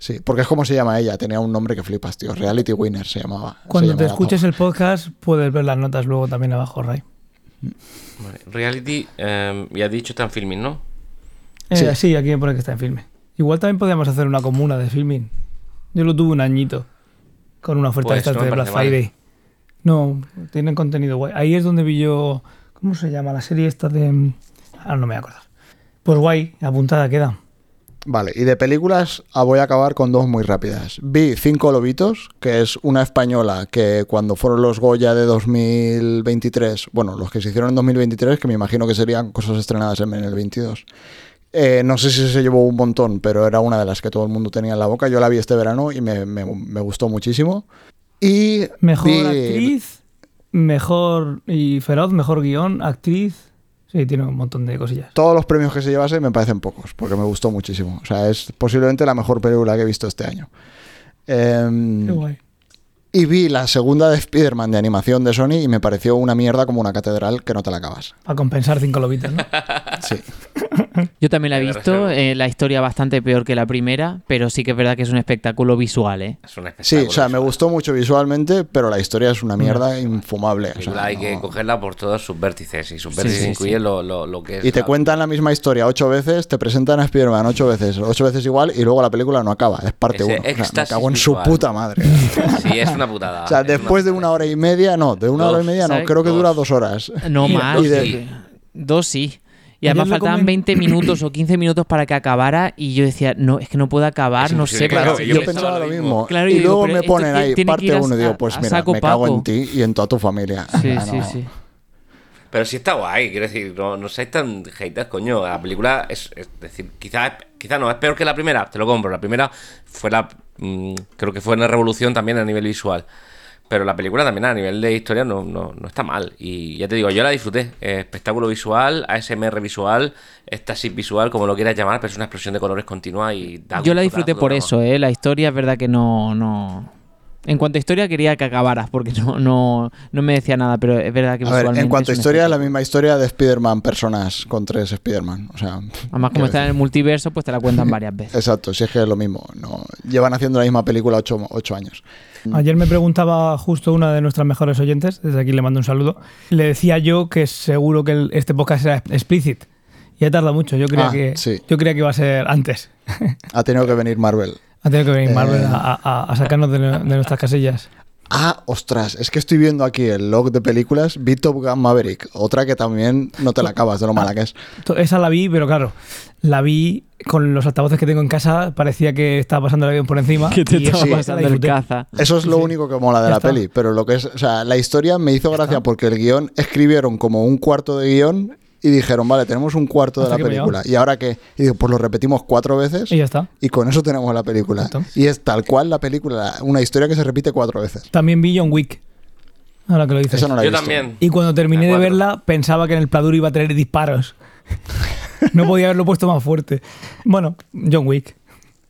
Sí, porque es como se llama ella. Tenía un nombre que flipas, tío. Reality Winner se llamaba. se Cuando te escuches el podcast, puedes ver las notas luego también abajo, Ray. Vale. Reality, eh, ya he dicho, está en filming, ¿no? Eh, Sí. sí. aquí me pone que está en filming. Igual también podríamos hacer una comuna de filming. Yo lo tuve un añito con una oferta Pues de estas no de Black mal. Friday. No, tienen contenido guay. Ahí es donde vi yo. ¿Cómo se llama la serie esta de.? Ahora no me voy a acordar. Pues guay, apuntada queda. Vale, y de películas ah, voy a acabar con dos muy rápidas. Vi Cinco Lobitos, que es una española que cuando fueron los Goya de 2023, bueno, los que se hicieron en 2023, que me imagino que serían cosas estrenadas en el 22. eh, no sé si se llevó un montón, pero era una de las que todo el mundo tenía en la boca. Yo la vi este verano y me, me- me gustó muchísimo. Y Mejor vi- actriz, mejor y feroz, mejor guion, actriz. Sí, tiene un montón de cosillas. Todos los premios que se llevase me parecen pocos, porque me gustó muchísimo. O sea, es posiblemente la mejor película que he visto este año. Em, Qué guay. y vi la segunda de Spider-Man de animación de Sony y me pareció una mierda como una catedral que no te la acabas. Para compensar cinco lobitos, ¿no? Sí. Yo también la he visto, eh, la historia bastante peor que la primera, pero sí que es verdad que es un espectáculo visual, ¿eh? Es un Sí, o sea, me gustó mucho visualmente, pero la historia es una mierda infumable. O película sea, hay que cogerla por todos sus vértices y sus vértices sí, incluyen sí. Lo, lo- lo que es. Y te la- cuentan la misma historia ocho veces, te presentan a Spider-Man ocho veces, ocho veces igual, y luego la película no acaba, es parte Ese uno. O sea, me éxtasis cago en su puta madre. Sí, es una putada. O sea, es después de una hora y media, no, de una Dos, hora y media no, creo que Dos. dura dos horas. No más. y de- que- Dos sí. Y además faltaban comen- 20 minutos o 15 minutos para que acabara y yo decía, no, es que no puedo acabar, Es no sé. Claro, yo, yo pensaba lo mismo. Claro, y y digo, luego me ponen ahí parte ir a uno y digo, pues a mira, saco me cago en ti y en toda tu familia. Sí, Ah, sí, no. sí. Pero sí está guay, quiero decir, no, no seáis tan haters, coño. La película es, es decir, quizás quizá no, es peor que la primera, te lo compro. La primera fue la. mm, creo que fue una revolución también a nivel visual. Pero la película también a nivel de historia no, no, no está mal. Y ya te digo, yo la disfruté. Espectáculo visual, ASMR visual, éxtasis visual, como lo quieras llamar, pero es una explosión de colores continua y da Yo la gusto, disfruté por eso, ¿eh? La historia es verdad que no... no... En cuanto a historia quería que acabaras porque no, no, no me decía nada, pero es verdad que A ver, en cuanto a es historia, la espectáculo. misma historia de Spider-Man personas con tres Spider-Man. O sea, Además, como está en el multiverso, pues te la cuentan varias veces. Exacto, si es que es lo mismo. No, llevan haciendo la misma película ocho, ocho años. Ayer me preguntaba justo una de nuestras mejores oyentes, desde aquí le mando un saludo. Le decía yo que seguro que el- este podcast era explicit. Y ha tardado mucho, yo creía, Ah, que, sí. yo creía que iba a ser antes. Ha tenido que venir Marvel. Ha tenido que venir Eh. A, a- a sacarnos de, de nuestras casillas. Ah, ostras, es que estoy viendo aquí el log de películas. Vi Top Gun Maverick, otra que también no te la acabas de lo mala que es. Esa la vi, pero claro, la vi con los altavoces que tengo en casa, parecía que estaba pasando el avión por encima. Que te y estaba pasando el caza. Eso es lo Sí. único que mola de Ya la está. peli, pero lo que es, o sea, la historia me hizo gracia porque el guion escribieron como un cuarto de guion y dijeron, vale, tenemos un cuarto de la película. ¿Y ahora qué? Y digo, pues lo repetimos cuatro veces Y ya está. y con eso tenemos la película. Y es tal cual la película, una historia que se repite cuatro veces. También vi John Wick. Ahora que lo dices. Esa no la he Yo visto. también. Y cuando terminé De verla, pensaba que en el Pladur iba a tener disparos. no podía haberlo puesto más fuerte. Bueno, John Wick.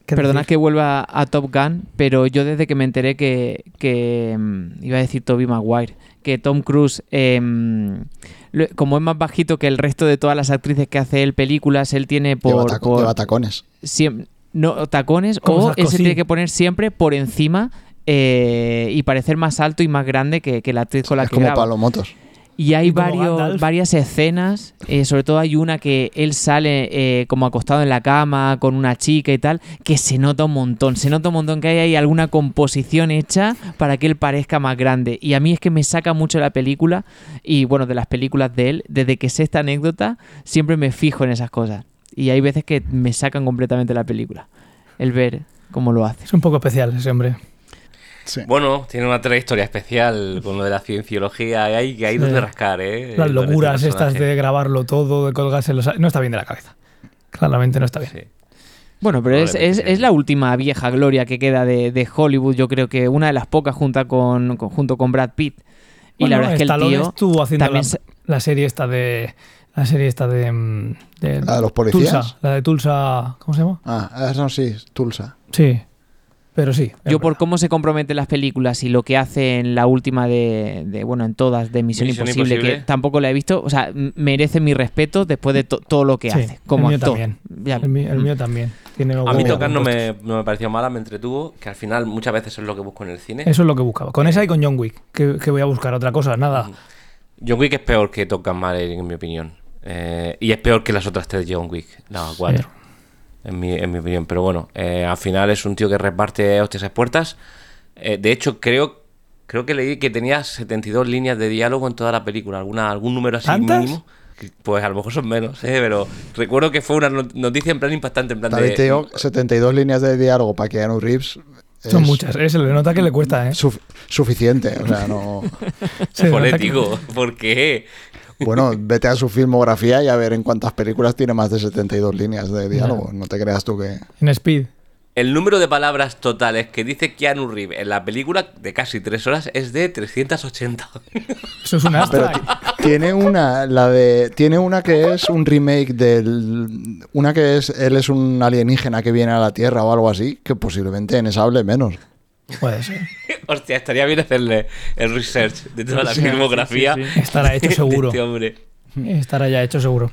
¿Qué Perdona que vuelva a Top Gun, pero yo desde que me enteré que, que, mm, iba a decir Toby Maguire, que Tom Cruise, em, lo- como es más bajito que el resto de todas las actrices que hace él películas, él tiene Lleva, por, taco- por lleva tacones. siem- no, tacones o él se tiene que poner siempre por encima eh, y parecer más alto y más grande que, que la actriz con la es que como graba. palomotos. Y hay Y varios, varias escenas, eh, sobre todo hay una que él sale eh, como acostado en la cama con una chica y tal, que se nota un montón, se nota un montón que hay ahí alguna composición hecha para que él parezca más grande. Y a mí es que me saca mucho la película y bueno, de las películas de él, desde que sé esta anécdota, siempre me fijo en esas cosas. Y hay veces que me sacan completamente la película, el ver cómo lo hace. Es un poco especial ese hombre. Sí. Bueno, tiene una trayectoria especial con lo de la cienciología. y Hay, que hay Sí. donde rascar, ¿eh? Las este locuras estas de grabarlo todo, de colgarse los... No está bien de la cabeza. Claramente no está bien. Sí. Bueno, pero es, es, la última vieja gloria que queda de, de Hollywood. Yo creo que una de las pocas junta con, con- junto con Brad Pitt. Y la verdad es que el tío estuvo haciendo también la, se- la serie esta de... La serie esta de... mm, de ¿La de los policías? Tulsa. La de Tulsa... ¿Cómo se llama? Ah, eso sí, Tulsa. Sí. Pero sí. Yo por verdad. cómo se comprometen las películas y lo que hace en la última de, de, bueno, en todas de Misión, Misión Imposible, Imposible. que tampoco la he visto, o sea, merece mi respeto después de to- todo lo que Sí, hace como el mío actor. también. Ya- El mío, el mm. mío también. Tiene A mí tocar no me, no me pareció mala, me entretuvo, que al final muchas veces es lo que busco en el cine. Eso es lo que buscaba. Con esa y con John Wick. Que, que voy a buscar otra cosa. Nada. John Wick es peor que Top Gun Maverick, en mi opinión. Eh, y es peor que las otras tres John Wick, las cuatro. En, mi, en mi opinión. Pero bueno, eh, al final es un tío que reparte hostias a puertas. Eh, de hecho, creo creo que leí que tenía 72 líneas de diálogo en toda la película. Alguna, algún número así ¿Tantas? mínimo. Pues a lo mejor son menos, ¿eh? pero recuerdo que fue una not- noticia en plan impactante. En plan También de, te digo, 72 líneas de diálogo para Keanu Reeves. Son muchas. Eh, se le nota que le cuesta, ¿eh? suf- suficiente. O sea, no. Se nota que- fonético. ¿Por qué? Bueno, vete a su filmografía y a ver en cuántas películas tiene más de 72 líneas de diálogo. No te creas tú que. En Speed. El número de palabras totales que dice Keanu Reeves en la película de casi tres horas es de 380. Eso es un Pero astra. ti- tiene una, la de, tiene una que es un remake del, una que es, él es un alienígena que viene a la Tierra o algo así, que posiblemente en esa hable menos. Puede ser. Hostia, estaría bien hacerle el research de toda la filmografía. sí, sí, Estará hecho de seguro. este hombre. Estará ya hecho seguro.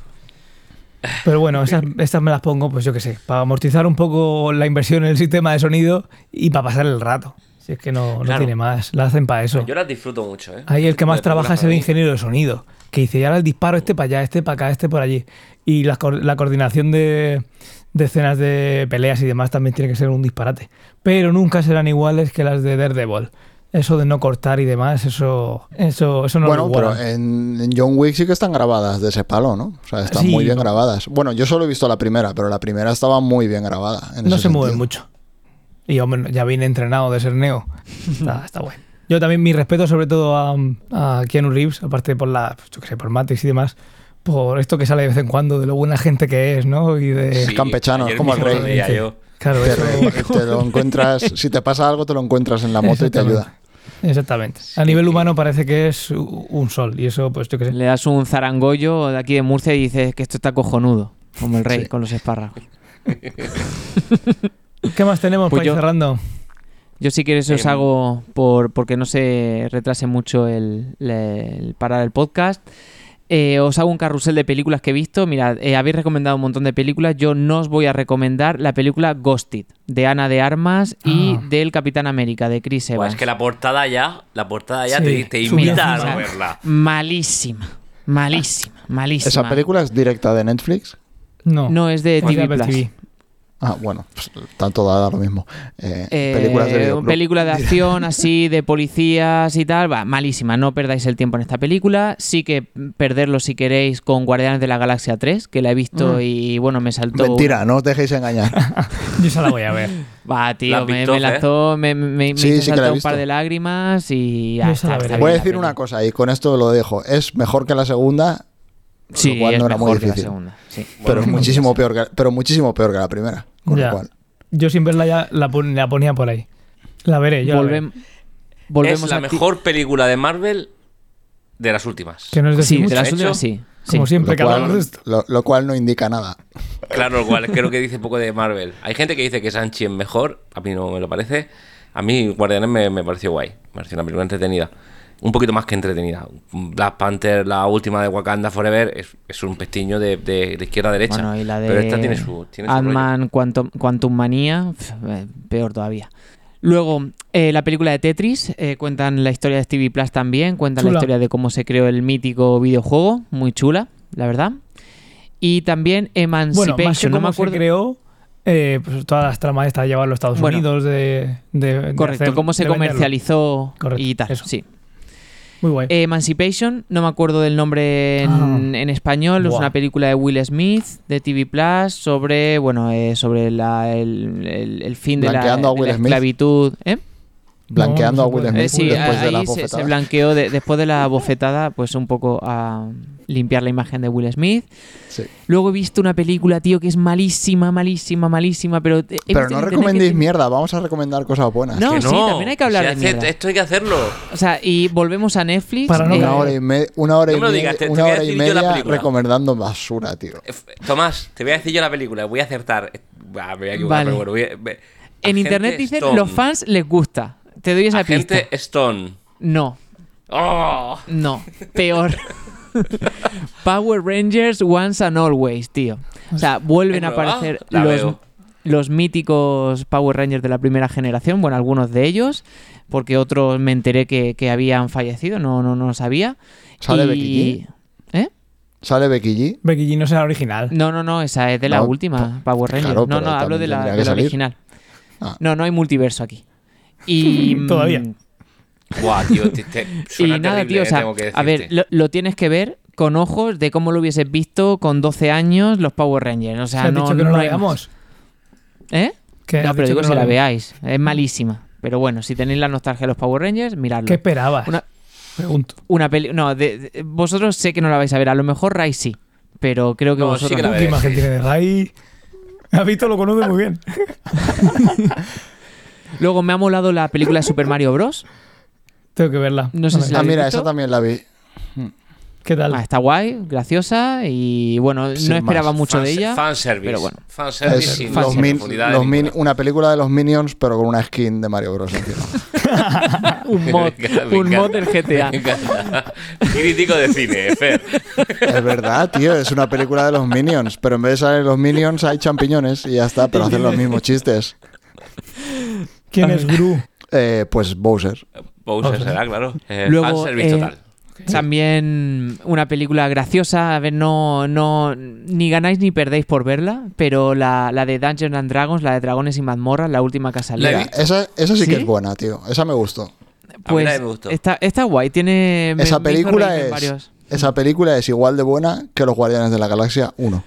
Pero bueno, esas, estas me las pongo, pues yo qué sé, para amortizar un poco la inversión en el sistema de sonido y para pasar el rato. Si es que no, no Claro. tiene más, la hacen para eso. Yo las disfruto mucho, ¿eh? Ahí el que más trabaja es el ingeniero de sonido, que dice, ya el disparo este para allá, este para acá, este por allí. Y la coordinación de, de escenas de peleas y demás también tiene que ser un disparate. Pero nunca serán iguales que las de Daredevil. Eso de no cortar y demás, eso, eso, eso no bueno, lo pero en, en John Wick sí que están grabadas de ese palo, ¿no? O sea, están Sí, muy bien grabadas. Bueno, yo solo he visto la primera, pero la primera estaba muy bien grabada. en No ese se mueve mucho. Y hombre, ya viene entrenado de ser neo. Está, está bueno. Yo también mi respeto sobre todo a, a Keanu Reeves, aparte por la, yo qué sé, por Matrix y demás, por esto que sale de vez en cuando, de lo buena gente que es, ¿no? Y de... Es campechano, como el rey. yo. Claro, Te, eso- te lo encuentras, si te pasa algo, te lo encuentras en la moto y te ayuda. Exactamente. A nivel humano parece que es un sol. Y eso, pues yo qué sé. Le das un zarangollo de aquí de Murcia y dices que esto está cojonudo. Como el rey Sí. con los espárragos. ¿Qué más tenemos Pues para ir yo- cerrando? Yo si quieres os Em. hago por porque no se retrase mucho el parar el podcast. Eh, os hago un carrusel de películas que he visto. Mirad, eh, habéis recomendado un montón de películas. Yo no os voy a recomendar la película Ghosted de Ana de Armas y Ah. del Capitán América de Chris Pues Evans. es que la portada ya, la portada ya Sí, te, te invita a no verla. Malísima, malísima, malísima. ¿Esa película es directa de Netflix? No. No, es de TV Plus. TV. Ah, bueno, pues, tanto da lo mismo. Eh, Eh, películas de videoclub. película de acción así de policías y tal va malísima no perdáis el tiempo en esta película sí que perderlo si queréis con Guardianes de la Galaxia 3 que la he visto Mm. y bueno me saltó Mentira, no os dejéis engañar. Yo esa la voy a ver. va ¿La tío me, visto, me Fer? lanzó me, me- me Sí, hizo sí saltar un par de lágrimas y esa está, Voy a decir una cosa y con esto lo dejo. Es mejor que la segunda, sí lo cual es no era muy mejor que la difícil. segunda sí. pero, Bueno, muchísimo peor que, pero muchísimo peor que la primera. Con Ya. lo cual. Yo sin verla ya la, pon- la ponía por ahí. La veré, yo la veré. Volvem- volvemos es la a ti- mejor película de Marvel de las últimas. Que no es decir sí mucho. de las últimas sí Como sí. siempre Lo de cual, lo- lo cual no indica nada. Claro, lo cual creo que dice poco de Marvel. Hay gente que dice que Sanchi es mejor, a mí no me lo parece. A mí Guardianes me, me pareció guay, me pareció una película entretenida. Un poquito más que entretenida. Black Panther, la última de Wakanda Forever, es, es un pestiño de, de- de izquierda a derecha. Bueno, y la de Pero esta tiene su, tiene su. Ant-Man Quantum, Quantum Manía, eh, peor todavía. Luego, eh, la película de Tetris, eh, cuentan la historia de Stevie Plus también, cuentan Chula. la historia de cómo se creó el mítico videojuego, muy chula, la verdad. Y también Bueno, Emancipation, más que no me cómo acuerdo. se creó, eh, pues todas las tramas estas de llevar a los Estados Bueno. Unidos, de, de- de Correcto, hacer- cómo se venderlo. comercializó Correcto, y tal, eso. sí. Muy guay. Emancipation, no me acuerdo del nombre en, Ah. en español, es una película de Will Smith de TV Plus sobre, bueno, eh, sobre la- el, el- el fin de la, Blanqueando a de Will la Smith. esclavitud. ¿eh? Blanqueando no a Will se Smith. Eh, sí, después de la ahí se, se bofetada. blanqueó de- después de la bofetada, pues un poco a limpiar la imagen de Will Smith. Sí. Luego he visto una película, tío, que es malísima, malísima, malísima, pero... Pero no recomendéis que- mierda, vamos a recomendar cosas buenas. No, Que sí, también hay que hablar si de hace- mierda. Esto hay que hacerlo. O sea, y volvemos a Netflix. Para no eh, Una hora y, me- una hora y No me digas, te- una hora y media recomendando basura, tío. Tomás, te voy a decir yo la película, voy a acertar. Eh, bah, me voy a equivocar, Vale. pero bueno. voy a- En Agente internet dicen Stone. los fans les gusta. Te doy esa Agente pista. Stone. No, ¡Oh! no, peor. Power Rangers Once and Always, tío. O sea, vuelven a ¿Es nueva? aparecer La los, los míticos Power Rangers de la primera generación, bueno, algunos de ellos, porque otros me enteré que, que habían fallecido, no, no, no lo sabía. ¿Sale Y- Becky G? ¿Eh? ¿Sale Becky G? Becky G no será original. No, no, no, esa es de la No, última, Power Rangers. claro, no, no, hablo de la, de la original. Ah. No, no hay multiverso aquí. Y Todavía. Mm, Buah, tío, te- te- Y suena nada, terrible, tío, o eh, sea, tengo que a ver, lo, lo tienes que ver con ojos de cómo lo hubieses visto con 12 años los Power Rangers. O sea, ¿Se has no, dicho que no, la veamos? ¿Eh? No, pero digo que si no la veáis. Es malísima. Pero bueno, si tenéis la nostalgia de los Power Rangers, miradlo. ¿Qué esperabas? Una, Pregunto. una peli... No, de- de- vosotros sé que no la vais a ver. A lo mejor Rai sí. Pero creo que No, vosotros... sí que la. ¿Qué imagen tiene de Ray? Has visto, lo conoce muy bien. Luego me ha molado la película de Super Mario Bros. Tengo que verla. No sé si la Ah, habéis mira, visto? esa también la vi. ¿Qué tal? Ah, está guay, graciosa y bueno, Sin no esperaba más. mucho de ella. Fanservice. pero bueno. Fanservice Es sin los sin min- profundidad los ninguna. min- una película de los Minions, pero con una skin de Mario Bros. encima. un mod, Me encanta, me un mod del encanta. GTA. Me encanta. Crítico de cine, Fer. es verdad, tío, es una película de los Minions, pero en vez de salir los Minions hay champiñones y ya está, pero hacen los mismos chistes. ¿Quién es Gru? Eh, pues Bowser. Bowser Bowser. será, claro. Eh, Luego, fanservice eh, total. También una película graciosa, a ver, no, no, ni ganáis ni perdéis por verla, pero la, la de Dungeons and Dragons, la de Dragones y Mazmorras, la última que ha salido. Esa, esa sí, que ¿Sí? es buena, tío. Esa me gustó. A mí Pues me gustó. está, está guay, tiene... esa me película es varios- esa película es igual de buena que Los Guardianes de la Galaxia 1.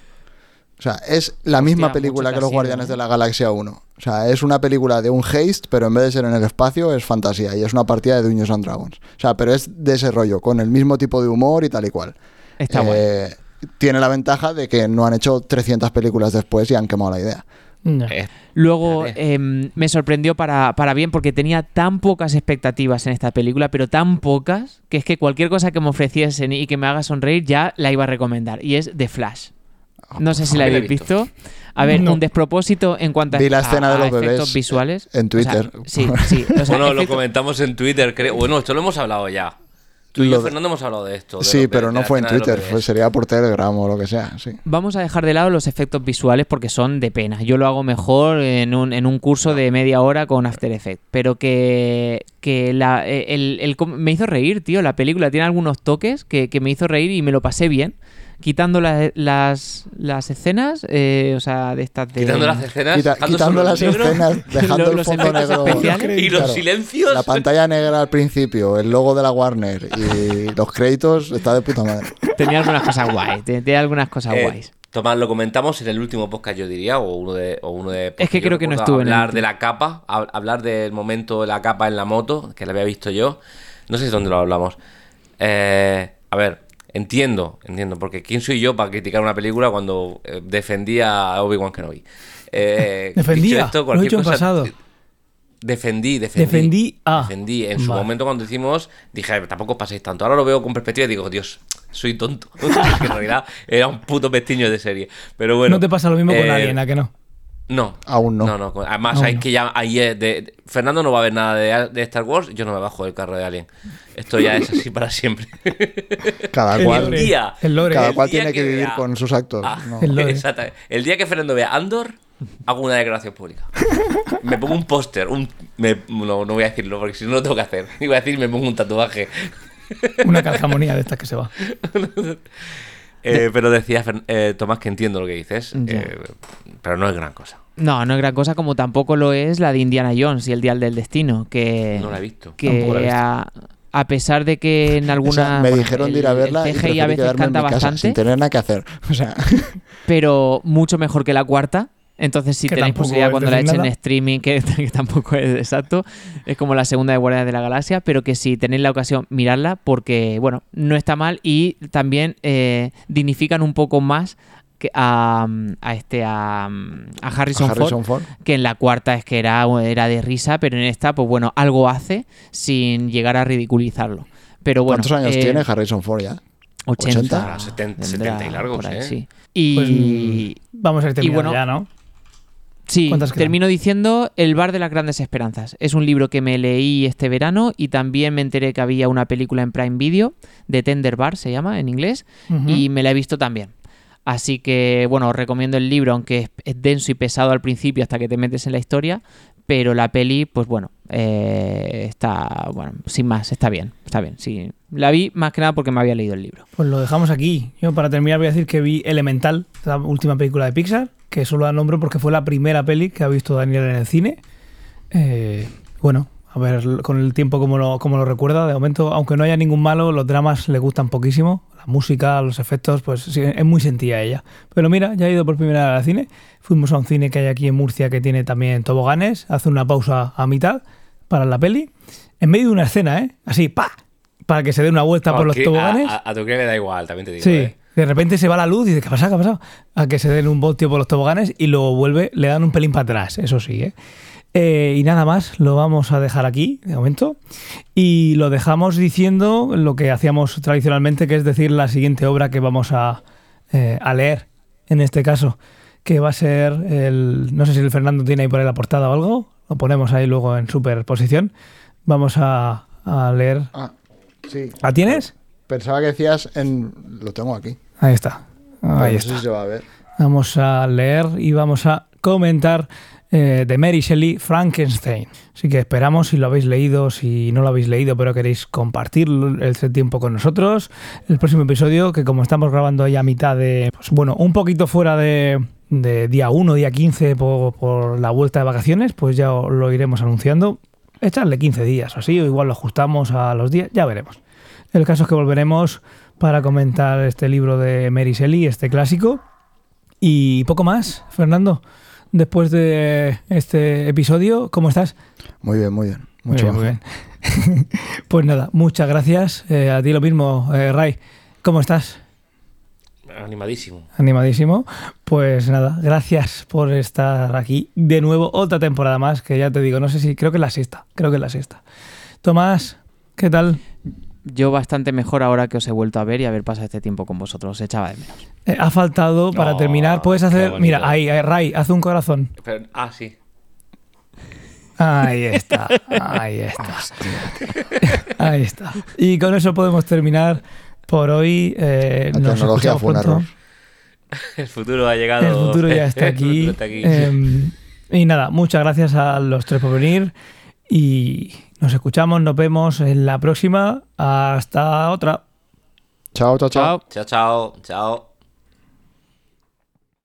O sea, es la misma película que Los Guardianes ¿eh? de la Galaxia 1. O sea, es una película de un haste, pero en vez de ser en el espacio es fantasía y es una partida de Dungeons and Dragons. O sea, pero es de ese rollo, con el mismo tipo de humor y tal y cual. Está. Eh, Tiene la ventaja de que no han hecho 300 películas después y han quemado la idea. Eh, Luego em, me sorprendió para, para bien porque tenía tan pocas expectativas en esta película, pero tan pocas, que es que cualquier cosa que me ofreciesen y que me haga sonreír ya la iba a recomendar. Y es The Flash. No sé si la Ah, habéis visto. A ver, No. un despropósito en cuanto a, Vi la a- escena de a los efectos bebés visuales. en O sea, Twitter. sí, sí. o sea, bueno, lo comentamos en Twitter, creo. Bueno, esto lo hemos hablado ya. Tú y yo, Fernando, hemos hablado de esto. de Sí, pero de no fue en Twitter, fue, sería por Telegram o lo que sea. Sí. Vamos a dejar de lado los efectos visuales porque son de pena. Yo lo hago mejor en un, en un curso de media hora con After Effects. Pero que, que la, eh, el, el com- me hizo reír, tío. La película tiene algunos toques que, que me hizo reír y me lo pasé bien. Quitando la- las, las escenas, eh, o sea, de estas de... Quitando las escenas, Quita- quitando las negro escenas, dejando Los- el fondo negro. especiales. y los Claro. silencios. La pantalla negra al principio, el logo de la Warner y los créditos está de puta madre. Tenía algunas cosas guays. te- Tenía algunas cosas Eh, guays. Tomás, lo comentamos en el último podcast, yo diría, o uno de. O uno de Es que creo que no estuve en el Hablar último. de la capa, hab- hablar del momento de la capa en la moto, que la había visto yo. No sé dónde lo hablamos. Eh, a ver, entiendo, entiendo, porque ¿quién soy yo para criticar una película cuando eh, defendía a Obi-Wan Kenobi? Eh, Defendía, esto, lo he en cosa- pasado. Defendí, defendí. Defendí a- Defendí. En su Vale. momento cuando hicimos, dije, "A ver, tampoco paséis tanto. Ahora lo veo con perspectiva y digo, Dios, soy tonto. En realidad era un puto pestiño de serie. Pero bueno. no te pasa lo mismo con eh, Alien, ¿a que no? No. Aún no. No, no. Además, Aún hay no. que ya. Ahí es de, de- Fernando no va a ver nada de, de Star Wars. Yo no me bajo del carro de Alien. Esto ya es así para siempre. Cada El cual, lore. día. El lore. cada el cual día tiene que, que vivir vea- con sus actos. Ah, ¿no? El lore. Exacto. El día que Fernando vea Andor, hago una declaración pública. Me pongo un póster. Un, me- no, no voy a decirlo porque si no lo tengo que hacer. Iba a decir, me pongo un tatuaje. Una calcamonía de estas que se va. Eh, pero decía Fern- eh, Tomás que entiendo lo que dices, eh, pero no es gran cosa. No, no es gran cosa como tampoco lo es la de Indiana Jones y el Dial del Destino, que, No la he visto. Tampoco la he que visto. a, a pesar de que en O sea, algunas... me bueno, dijeron de ir a verla el y CGI a veces en canta mi casa sin bastante, tener nada que hacer. O sea, pero mucho mejor que la cuarta. Entonces, si Que tenéis posibilidad cuando la echen en streaming, que, que tampoco es exacto, es como la segunda de Guardianes de la Galaxia, pero que si tenéis la ocasión, miradla porque, bueno, no está mal y también eh, dignifican un poco más que a, a este a, a Harrison, Harrison Ford, Ford. que en la cuarta es que era, era de risa, pero en esta, pues bueno, algo hace sin llegar a ridiculizarlo. Pero bueno, ¿Cuántos años eh, tiene Harrison Ford ya? 80, 80. Ah, 70, tendrá 70 y largos, por ahí, ¿eh? sí. Y Pues, Vamos a ir terminando bueno, ya, ¿no? Sí, termino diciendo El bar de las grandes esperanzas. Es un libro que me leí este verano y también me enteré que había una película en Prime Video, de Tender Bar se llama en inglés, y me la he visto también. Así que, bueno, os recomiendo el libro, aunque es denso y pesado al principio hasta que te metes en la historia, pero la peli, pues bueno, eh, está, bueno, sin más, está bien, está bien. Sí, la vi más que nada porque me había leído el libro. Pues lo dejamos aquí. Yo para terminar voy a decir que vi Elemental, la última película de Pixar, que solo la nombro porque fue la primera peli que ha visto Daniel en el cine. Eh, bueno, a ver con el tiempo cómo lo, cómo lo recuerda. De momento, aunque no haya ningún malo, los dramas le gustan poquísimo. La música, los efectos, pues sí, es muy sentida ella. Pero mira, ya he ido por primera vez al cine. Fuimos a un cine que hay aquí en Murcia que tiene también toboganes. Hace una pausa a mitad para la peli. En medio de una escena, ¿eh? Así, pa Para que se dé una vuelta por los toboganes. A, a- a tu que le da igual, también te digo. Sí, ¿eh? De repente se va la luz y dice, ¿qué ha pasado? ¿Qué ha pasado? A que se den un voltio por los toboganes y luego vuelve, le dan un pelín para atrás, eso sí, ¿eh? Eh, y nada más, lo vamos a dejar aquí de momento. Y lo dejamos diciendo lo que hacíamos tradicionalmente, que es decir la siguiente obra que vamos a, eh, a leer, en este caso, que va a ser el... No sé si el Fernando tiene ahí por ahí la portada o algo, lo ponemos ahí luego en superposición. Vamos a, a leer... Ah, sí. ¿La tienes? Pensaba que decías en... Lo tengo aquí. Ahí está. Ahí no sé está. si va a ver. Vamos a leer y vamos a comentar eh, de Mary Shelley Frankenstein. Así que esperamos si lo habéis leído, si no lo habéis leído, pero queréis compartir este tiempo con nosotros. El próximo episodio, que como estamos grabando ahí a mitad de, pues bueno, un poquito fuera de, de día 1, día 15 por, por la vuelta de vacaciones, pues ya lo iremos anunciando. Echarle 15 días o así, o igual lo ajustamos a los días, ya veremos. El caso es que volveremos para comentar este libro de Mary Shelley, este clásico. Y poco más, Fernando. Después de este episodio, ¿cómo estás? Muy bien, muy bien. Muy Mucho bien, muy bien. pues nada, muchas gracias. Eh, a ti lo mismo, eh, Ray. ¿Cómo estás? Animadísimo. Animadísimo. Pues nada, gracias por estar aquí de nuevo, otra temporada más, que ya te digo, no sé si, creo que es la sexta, creo que es la sexta. Tomás, ¿qué tal? Yo bastante mejor ahora que os he vuelto a ver y haber pasado este tiempo con vosotros. Os echaba de menos. Eh, ha faltado para Oh, terminar, puedes hacer, mira, ahí, ahí, Ray, haz un corazón. Pero- ah, sí. Ahí está, ahí está. Ahí está. Y con eso podemos terminar por hoy. Eh, La nos tecnología fue un pronto. error. El futuro ha llegado. El futuro ya está El aquí. futuro está aquí. Eh, y nada, muchas gracias a los tres por venir. Y nos escuchamos, nos vemos en la próxima. Hasta otra. Chao, chao, chao. Chao. Chao, chao, chao.